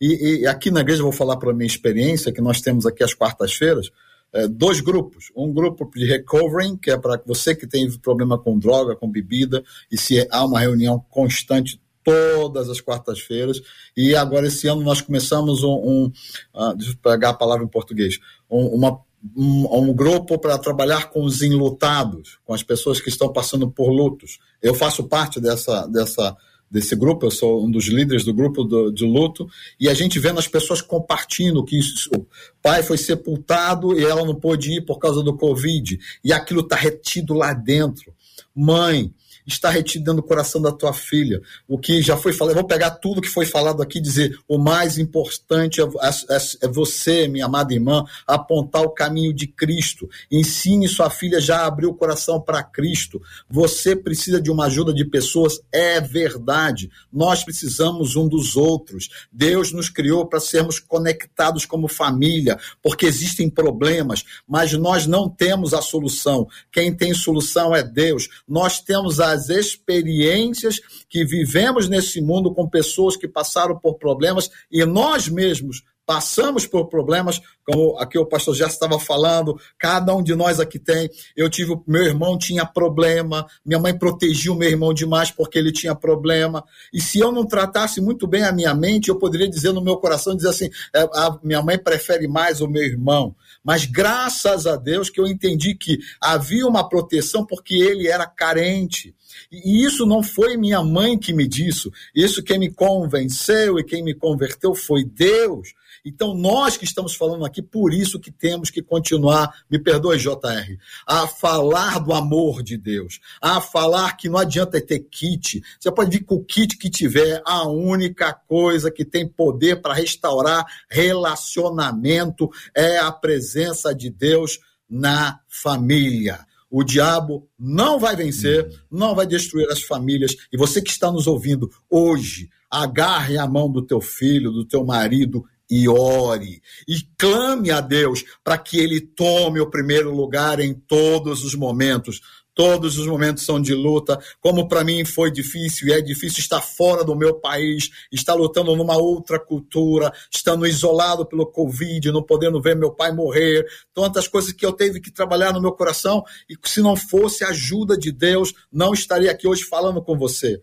E, e aqui na igreja eu vou falar para a minha experiência, que nós temos aqui às quartas-feiras, é, dois grupos. Um grupo de recovering, que é para você que tem problema com droga, com bebida, e se há uma reunião constante todas as quartas-feiras. E agora, esse ano, nós começamos um. um uh, deixa eu pegar a palavra em português. Um, uma, um, um grupo para trabalhar com os enlutados, com as pessoas que estão passando por lutos. Eu faço parte dessa. dessa desse grupo, eu sou um dos líderes do grupo do, de luto, e a gente vendo as pessoas compartilhando que isso, o pai foi sepultado e ela não pôde ir por causa do Covid, e aquilo está retido lá dentro. Mãe, está retido dentro do coração da tua filha. O que já foi falado, eu vou pegar tudo que foi falado aqui e dizer: o mais importante é, é, é, você, minha amada irmã, apontar o caminho de Cristo. Ensine sua filha já a abrir o coração para Cristo. Você precisa de uma ajuda de pessoas, é verdade. Nós precisamos um dos outros. Deus nos criou para sermos conectados como família, porque existem problemas, mas nós não temos a solução. Quem tem solução é Deus. Nós temos as experiências que vivemos nesse mundo com pessoas que passaram por problemas e nós mesmos passamos por problemas, como aqui o pastor já estava falando, cada um de nós aqui tem. Eu tive, meu irmão tinha problema, minha mãe protegiu meu irmão demais porque ele tinha problema. E se eu não tratasse muito bem a minha mente, eu poderia dizer no meu coração, dizer assim, é, a minha mãe prefere mais o meu irmão. Mas graças a Deus que eu entendi que havia uma proteção porque ele era carente. E isso não foi minha mãe que me disse, isso quem me convenceu e quem me converteu foi Deus. Então, nós que estamos falando aqui, por isso que temos que continuar, me perdoe, JR, a falar do amor de Deus, a falar que não adianta ter kit. Você pode vir com o kit que tiver, a única coisa que tem poder para restaurar relacionamento é a presença de Deus na família. O diabo não vai vencer, não vai destruir as famílias. E você que está nos ouvindo hoje, agarre a mão do teu filho, do teu marido e ore e clame a Deus para que ele tome o primeiro lugar em todos os momentos. Todos os momentos são de luta, como para mim foi difícil e é difícil estar fora do meu país, estar lutando numa outra cultura, estando isolado pelo Covid, não podendo ver meu pai morrer, tantas coisas que eu teve que trabalhar no meu coração e se não fosse a ajuda de Deus, não estaria aqui hoje falando com você.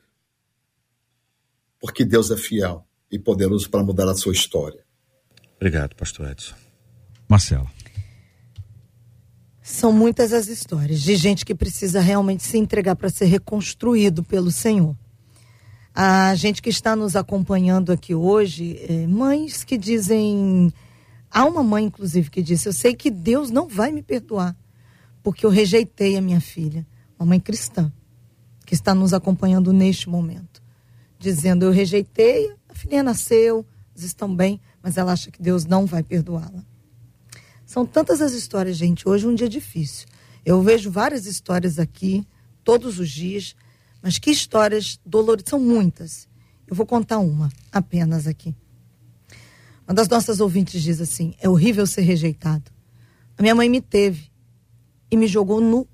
Porque Deus é fiel e poderoso para mudar a sua história. Obrigado, pastor Edson. Marcela. São muitas as histórias de gente que precisa realmente se entregar para ser reconstruído pelo Senhor. A gente que está nos acompanhando aqui hoje, é, mães que dizem. Há uma mãe, inclusive, que disse: Eu sei que Deus não vai me perdoar, porque eu rejeitei a minha filha. Uma mãe cristã, que está nos acompanhando neste momento, dizendo: Eu rejeitei, a filha nasceu, eles estão bem, mas ela acha que Deus não vai perdoá-la. São tantas as histórias, gente. Hoje é um dia difícil. Eu vejo várias histórias aqui, todos os dias, mas que histórias dolorosas. São muitas. Eu vou contar uma apenas aqui. Uma das nossas ouvintes diz assim: é horrível ser rejeitado. A minha mãe me teve e me jogou no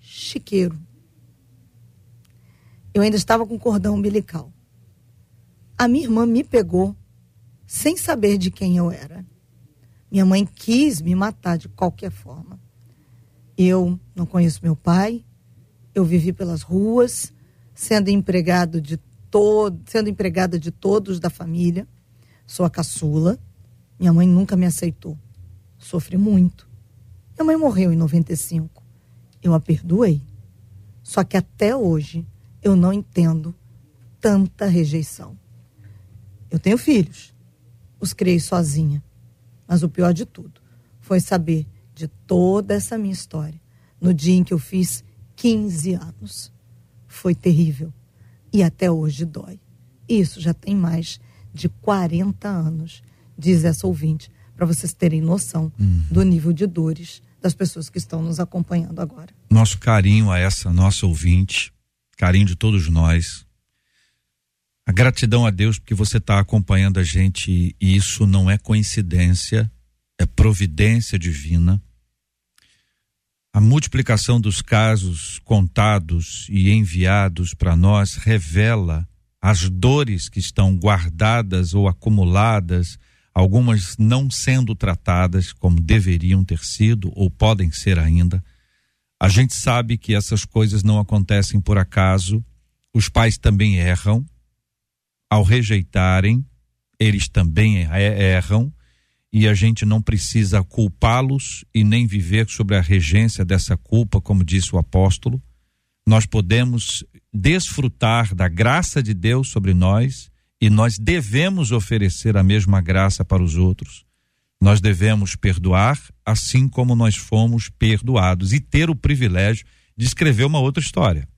chiqueiro. Eu ainda estava com cordão umbilical. A minha irmã me pegou sem saber de quem eu era. Minha mãe quis me matar de qualquer forma. Eu não conheço meu pai, eu vivi pelas ruas, sendo empregado de todo, sendo empregada de todos da família. Sou a caçula. Minha mãe nunca me aceitou. Sofri muito. Minha mãe morreu em 95. Eu a perdoei. Só que até hoje eu não entendo tanta rejeição. Eu tenho filhos os criei sozinha. Mas o pior de tudo foi saber de toda essa minha história no dia em que eu fiz 15 anos. Foi terrível e até hoje dói. Isso já tem mais de 40 anos, diz essa ouvinte, para vocês terem noção uhum. do nível de dores das pessoas que estão nos acompanhando agora. Nosso carinho a essa nossa ouvinte, carinho de todos nós, a gratidão a Deus porque você está acompanhando a gente e isso não é coincidência, é providência divina. A multiplicação dos casos contados e enviados para nós revela as dores que estão guardadas ou acumuladas, algumas não sendo tratadas como deveriam ter sido ou podem ser ainda. A gente sabe que essas coisas não acontecem por acaso, os pais também erram, ao rejeitarem, eles também erram e a gente não precisa culpá-los e nem viver sobre a regência dessa culpa, como disse o apóstolo. Nós podemos desfrutar da graça de Deus sobre nós e nós devemos oferecer a mesma graça para os outros. Nós devemos perdoar assim como nós fomos perdoados e ter o privilégio de escrever uma outra história.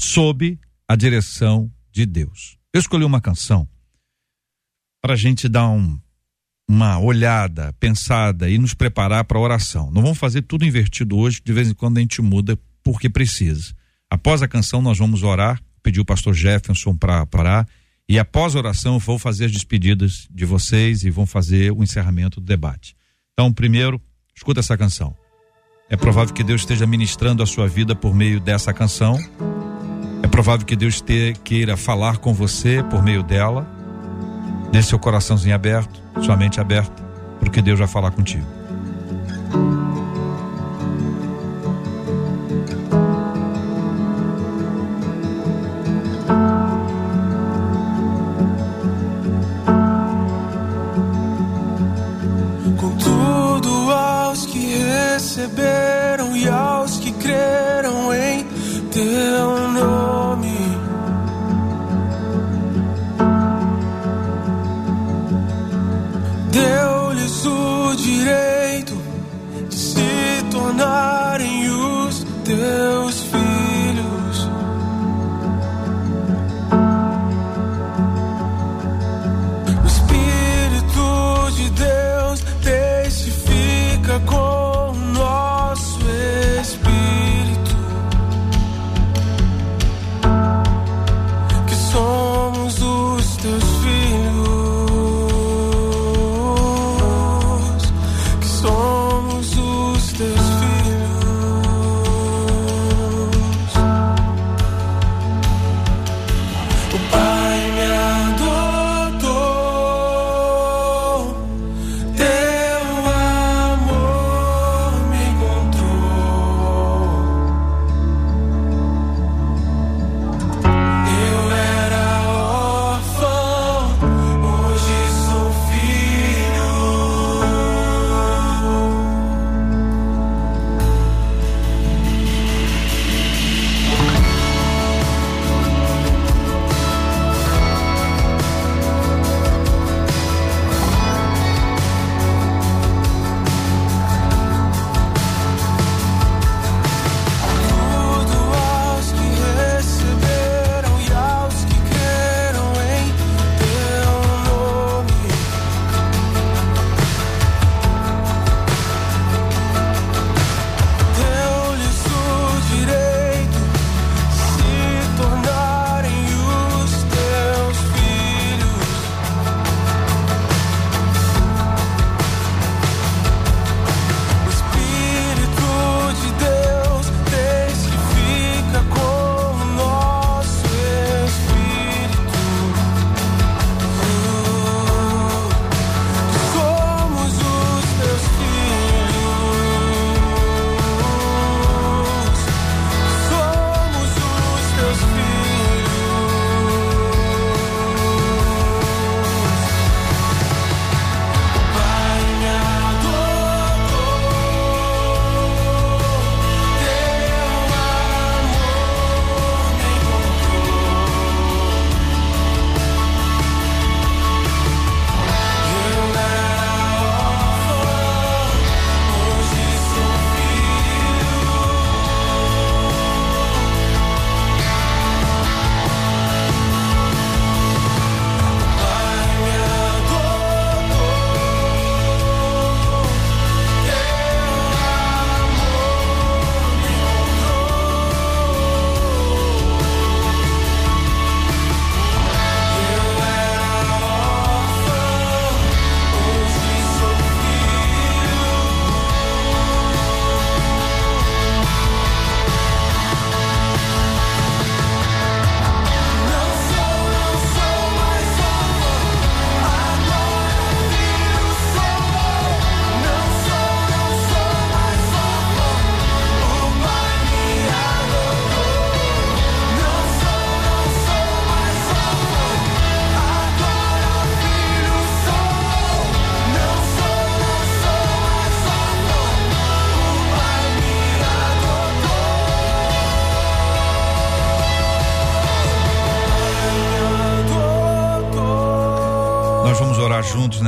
sob a direção de Deus. Eu escolhi uma canção para a gente dar um, uma olhada, pensada e nos preparar para a oração. Não vamos fazer tudo invertido hoje, de vez em quando a gente muda porque precisa. Após a canção, nós vamos orar, pedir o pastor Jefferson para parar. E após a oração, eu vou fazer as despedidas de vocês e vão fazer o encerramento do debate. Então, primeiro, escuta essa canção. É provável que Deus esteja ministrando a sua vida por meio dessa canção. Provável que Deus te, queira falar com você por meio dela. Deixe seu coraçãozinho aberto, sua mente aberta, porque Deus vai falar contigo.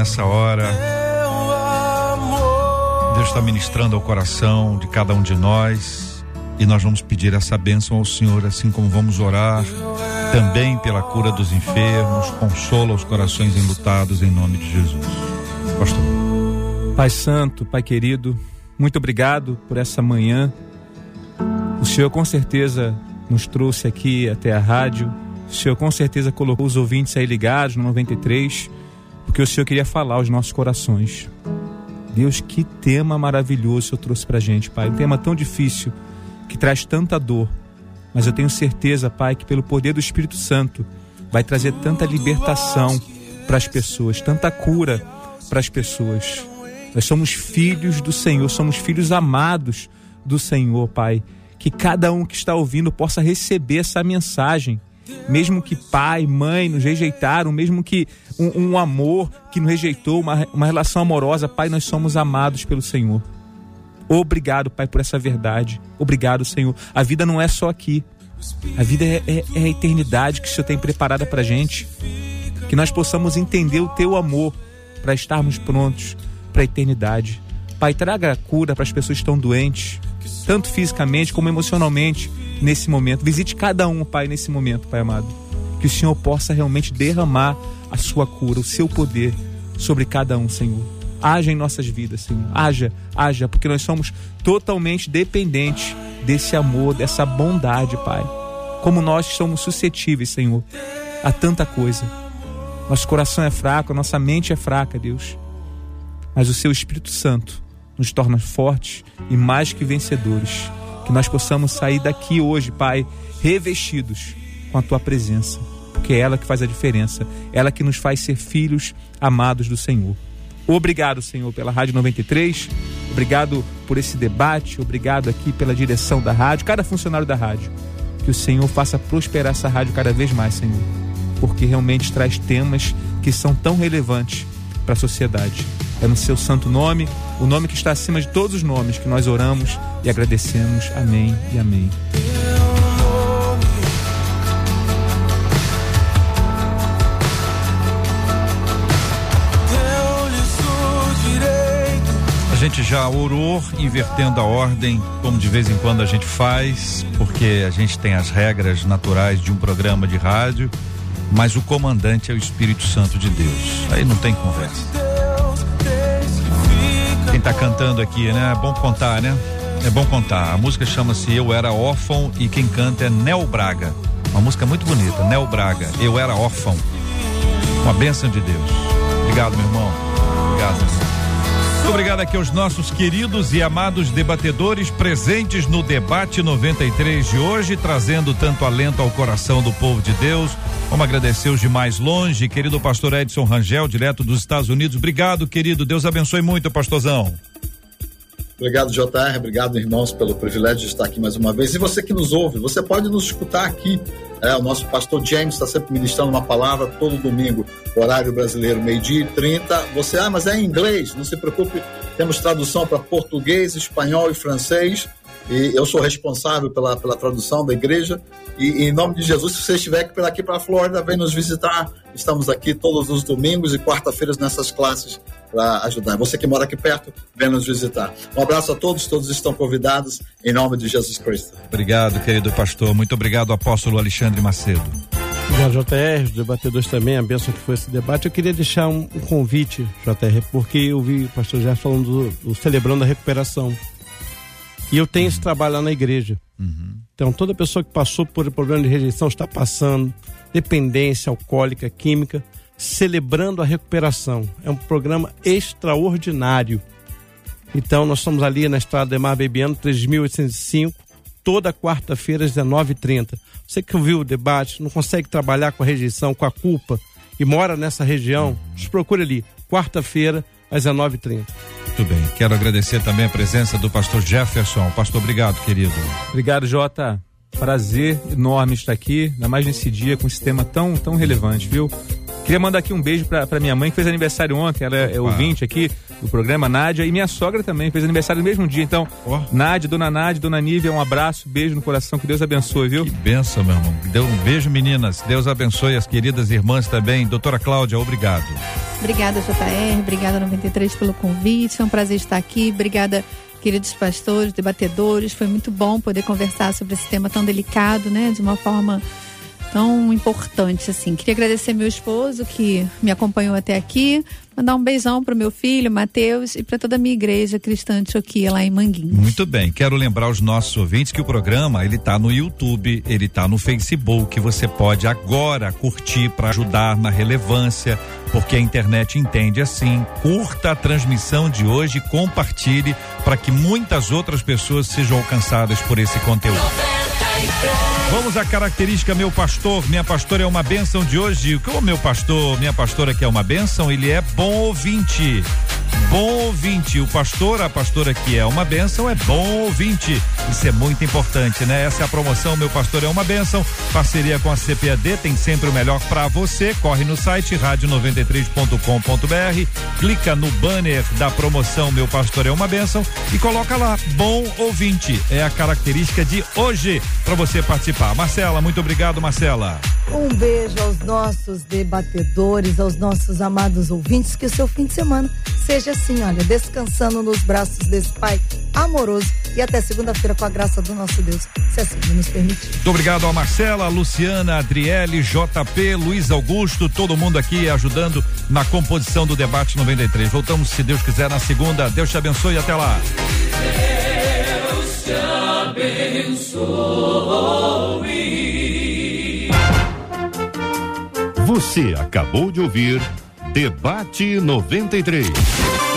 Nessa hora. Deus está ministrando ao coração de cada um de nós. E nós vamos pedir essa bênção ao Senhor, assim como vamos orar também pela cura dos enfermos, consola os corações enlutados em nome de Jesus. Pastor. Pai Santo, Pai querido, muito obrigado por essa manhã. O Senhor com certeza nos trouxe aqui até a rádio. O Senhor com certeza colocou os ouvintes aí ligados no 93, porque o Senhor queria falar aos nossos corações. Deus, que tema maravilhoso o Senhor trouxe pra gente, Pai. Um tema tão difícil que traz tanta dor. Mas eu tenho certeza, Pai, que pelo poder do Espírito Santo vai trazer tanta libertação para as pessoas, tanta cura para as pessoas. Nós somos filhos do Senhor, somos filhos amados do Senhor, Pai. Que cada um que está ouvindo possa receber essa mensagem. Mesmo que pai, mãe nos rejeitaram, mesmo que um, um amor que nos rejeitou, uma, uma relação amorosa, Pai, nós somos amados pelo Senhor. Obrigado, Pai, por essa verdade. Obrigado, Senhor. A vida não é só aqui. A vida é, é, é a eternidade que o Senhor tem preparada para gente. Que nós possamos entender o Teu amor para estarmos prontos para a eternidade. Pai, traga cura para as pessoas que estão doentes, tanto fisicamente como emocionalmente, nesse momento. Visite cada um, Pai, nesse momento, Pai amado. Que o Senhor possa realmente derramar a sua cura, o seu poder sobre cada um, Senhor. Haja em nossas vidas, Senhor. Haja, haja, porque nós somos totalmente dependentes desse amor, dessa bondade, Pai. Como nós somos suscetíveis, Senhor, a tanta coisa. Nosso coração é fraco, nossa mente é fraca, Deus. Mas o Seu Espírito Santo nos torna fortes e mais que vencedores. Que nós possamos sair daqui hoje, Pai, revestidos com a Tua presença, porque é ela que faz a diferença, ela que nos faz ser filhos amados do Senhor. Obrigado, Senhor, pela Rádio 93. Obrigado por esse debate. Obrigado aqui pela direção da rádio, cada funcionário da rádio. Que o Senhor faça prosperar essa rádio cada vez mais, Senhor. Porque realmente traz temas que são tão relevantes para a sociedade. É no seu santo nome, o nome que está acima de todos os nomes, que nós oramos e agradecemos. Amém e amém. Gente já orou invertendo a ordem, como de vez em quando a gente faz, porque a gente tem as regras naturais de um programa de rádio, mas o comandante é o Espírito Santo de Deus. Aí não tem conversa. Quem está cantando aqui, né? É bom contar, né? É bom contar. A música chama-se Eu Era Órfão e quem canta é Nel Braga. Uma música muito bonita, Nel Braga. Eu Era Órfão. Uma bênção de Deus. Obrigado, meu irmão. Obrigado, meu irmão. Muito obrigado aqui aos nossos queridos e amados debatedores presentes no debate 93 de hoje, trazendo tanto alento ao coração do povo de Deus. Vamos agradecer os de mais longe, querido pastor Edson Rangel, direto dos Estados Unidos. Obrigado, querido. Deus abençoe muito, pastorzão. Obrigado, JR. Obrigado, irmãos, pelo privilégio de estar aqui mais uma vez. E você que nos ouve, você pode nos escutar aqui. É, o nosso pastor James está sempre ministrando uma palavra todo domingo, horário brasileiro, meio-dia e 30. Você, ah, mas é em inglês, não se preocupe, temos tradução para português, espanhol e francês. E eu sou responsável pela, pela tradução da igreja. E, em nome de Jesus, se você estiver aqui, aqui para a Flórida, vem nos visitar. Estamos aqui todos os domingos e quarta-feiras nessas classes para ajudar. Você que mora aqui perto, vem nos visitar. Um abraço a todos, todos estão convidados em nome de Jesus Cristo. Obrigado, querido pastor. Muito obrigado, apóstolo Alexandre Macedo. Obrigado, JR, os debatedores também, a bênção que foi esse debate. Eu queria deixar um, um convite, JR, porque eu vi o pastor já falando do, do Celebrando a Recuperação. E eu tenho uhum. esse trabalho lá na igreja. Uhum. Então, toda pessoa que passou por problema de rejeição está passando, dependência alcoólica, química, celebrando a recuperação. É um programa extraordinário. Então, nós estamos ali na estrada de Mar Bebiano, 3.805, toda quarta-feira, às 19h30. Você que ouviu o debate, não consegue trabalhar com a rejeição, com a culpa, e mora nessa região, nos procure ali, quarta-feira, às 19h30. Muito bem. Quero agradecer também a presença do pastor Jefferson. Pastor, obrigado, querido. Obrigado, Jota. Prazer enorme estar aqui, ainda mais nesse dia com esse tema tão, tão relevante, viu? Queria mandar aqui um beijo pra, minha mãe, que fez aniversário ontem. Ela é, é ouvinte aqui do programa, Nádia. E minha sogra também fez aniversário no mesmo dia. Então, oh. Nádia, dona Nádia, dona Nívia, um abraço, beijo no coração. Que Deus abençoe, viu? Que benção, meu irmão. Deu um beijo, meninas. Deus abençoe as queridas irmãs também. Doutora Cláudia, obrigado. Obrigada, JR. Obrigada, 93, pelo convite. É um prazer estar aqui. Obrigada queridos pastores, debatedores. Foi muito bom poder conversar sobre esse tema tão delicado, né? De uma forma tão importante assim. Queria agradecer meu esposo que me acompanhou até aqui, mandar um beijão pro meu filho, Mateus, e para toda a minha igreja cristã Antioquia lá em Manguinhos. Muito bem. Quero lembrar os nossos ouvintes que o programa, ele tá no YouTube, ele tá no Facebook, você pode agora curtir para ajudar na relevância, porque a internet entende assim. Curta a transmissão de hoje, compartilhe para que muitas outras pessoas sejam alcançadas por esse conteúdo. Vamos à característica meu pastor, minha pastora é uma bênção de hoje. Como meu pastor, minha pastora que é uma bênção, ele é bom ouvinte. Bom ouvinte, o pastor, a pastora que é uma bênção, é bom ouvinte. Isso é muito importante, né? Essa é a promoção, meu pastor é uma bênção. Parceria com a CPAD tem sempre o melhor para você. Corre no site rádio93.com.br, clica no banner da promoção Meu Pastor é uma bênção e coloca lá, bom ouvinte. É a característica de hoje para você participar. Marcela, muito obrigado, Marcela. Um beijo aos nossos debatedores, aos nossos amados ouvintes, que o seu fim de semana seja assim, olha, descansando nos braços desse Pai amoroso e até segunda-feira com a graça do nosso Deus, se assim nos permitir. Muito obrigado a Marcela, Luciana, Adriele, JP, Luiz Augusto, todo mundo aqui ajudando na composição do debate 93. Voltamos, se Deus quiser, na segunda. Deus te abençoe e até lá. Deus te abençoe. Você acabou de ouvir Debate 93.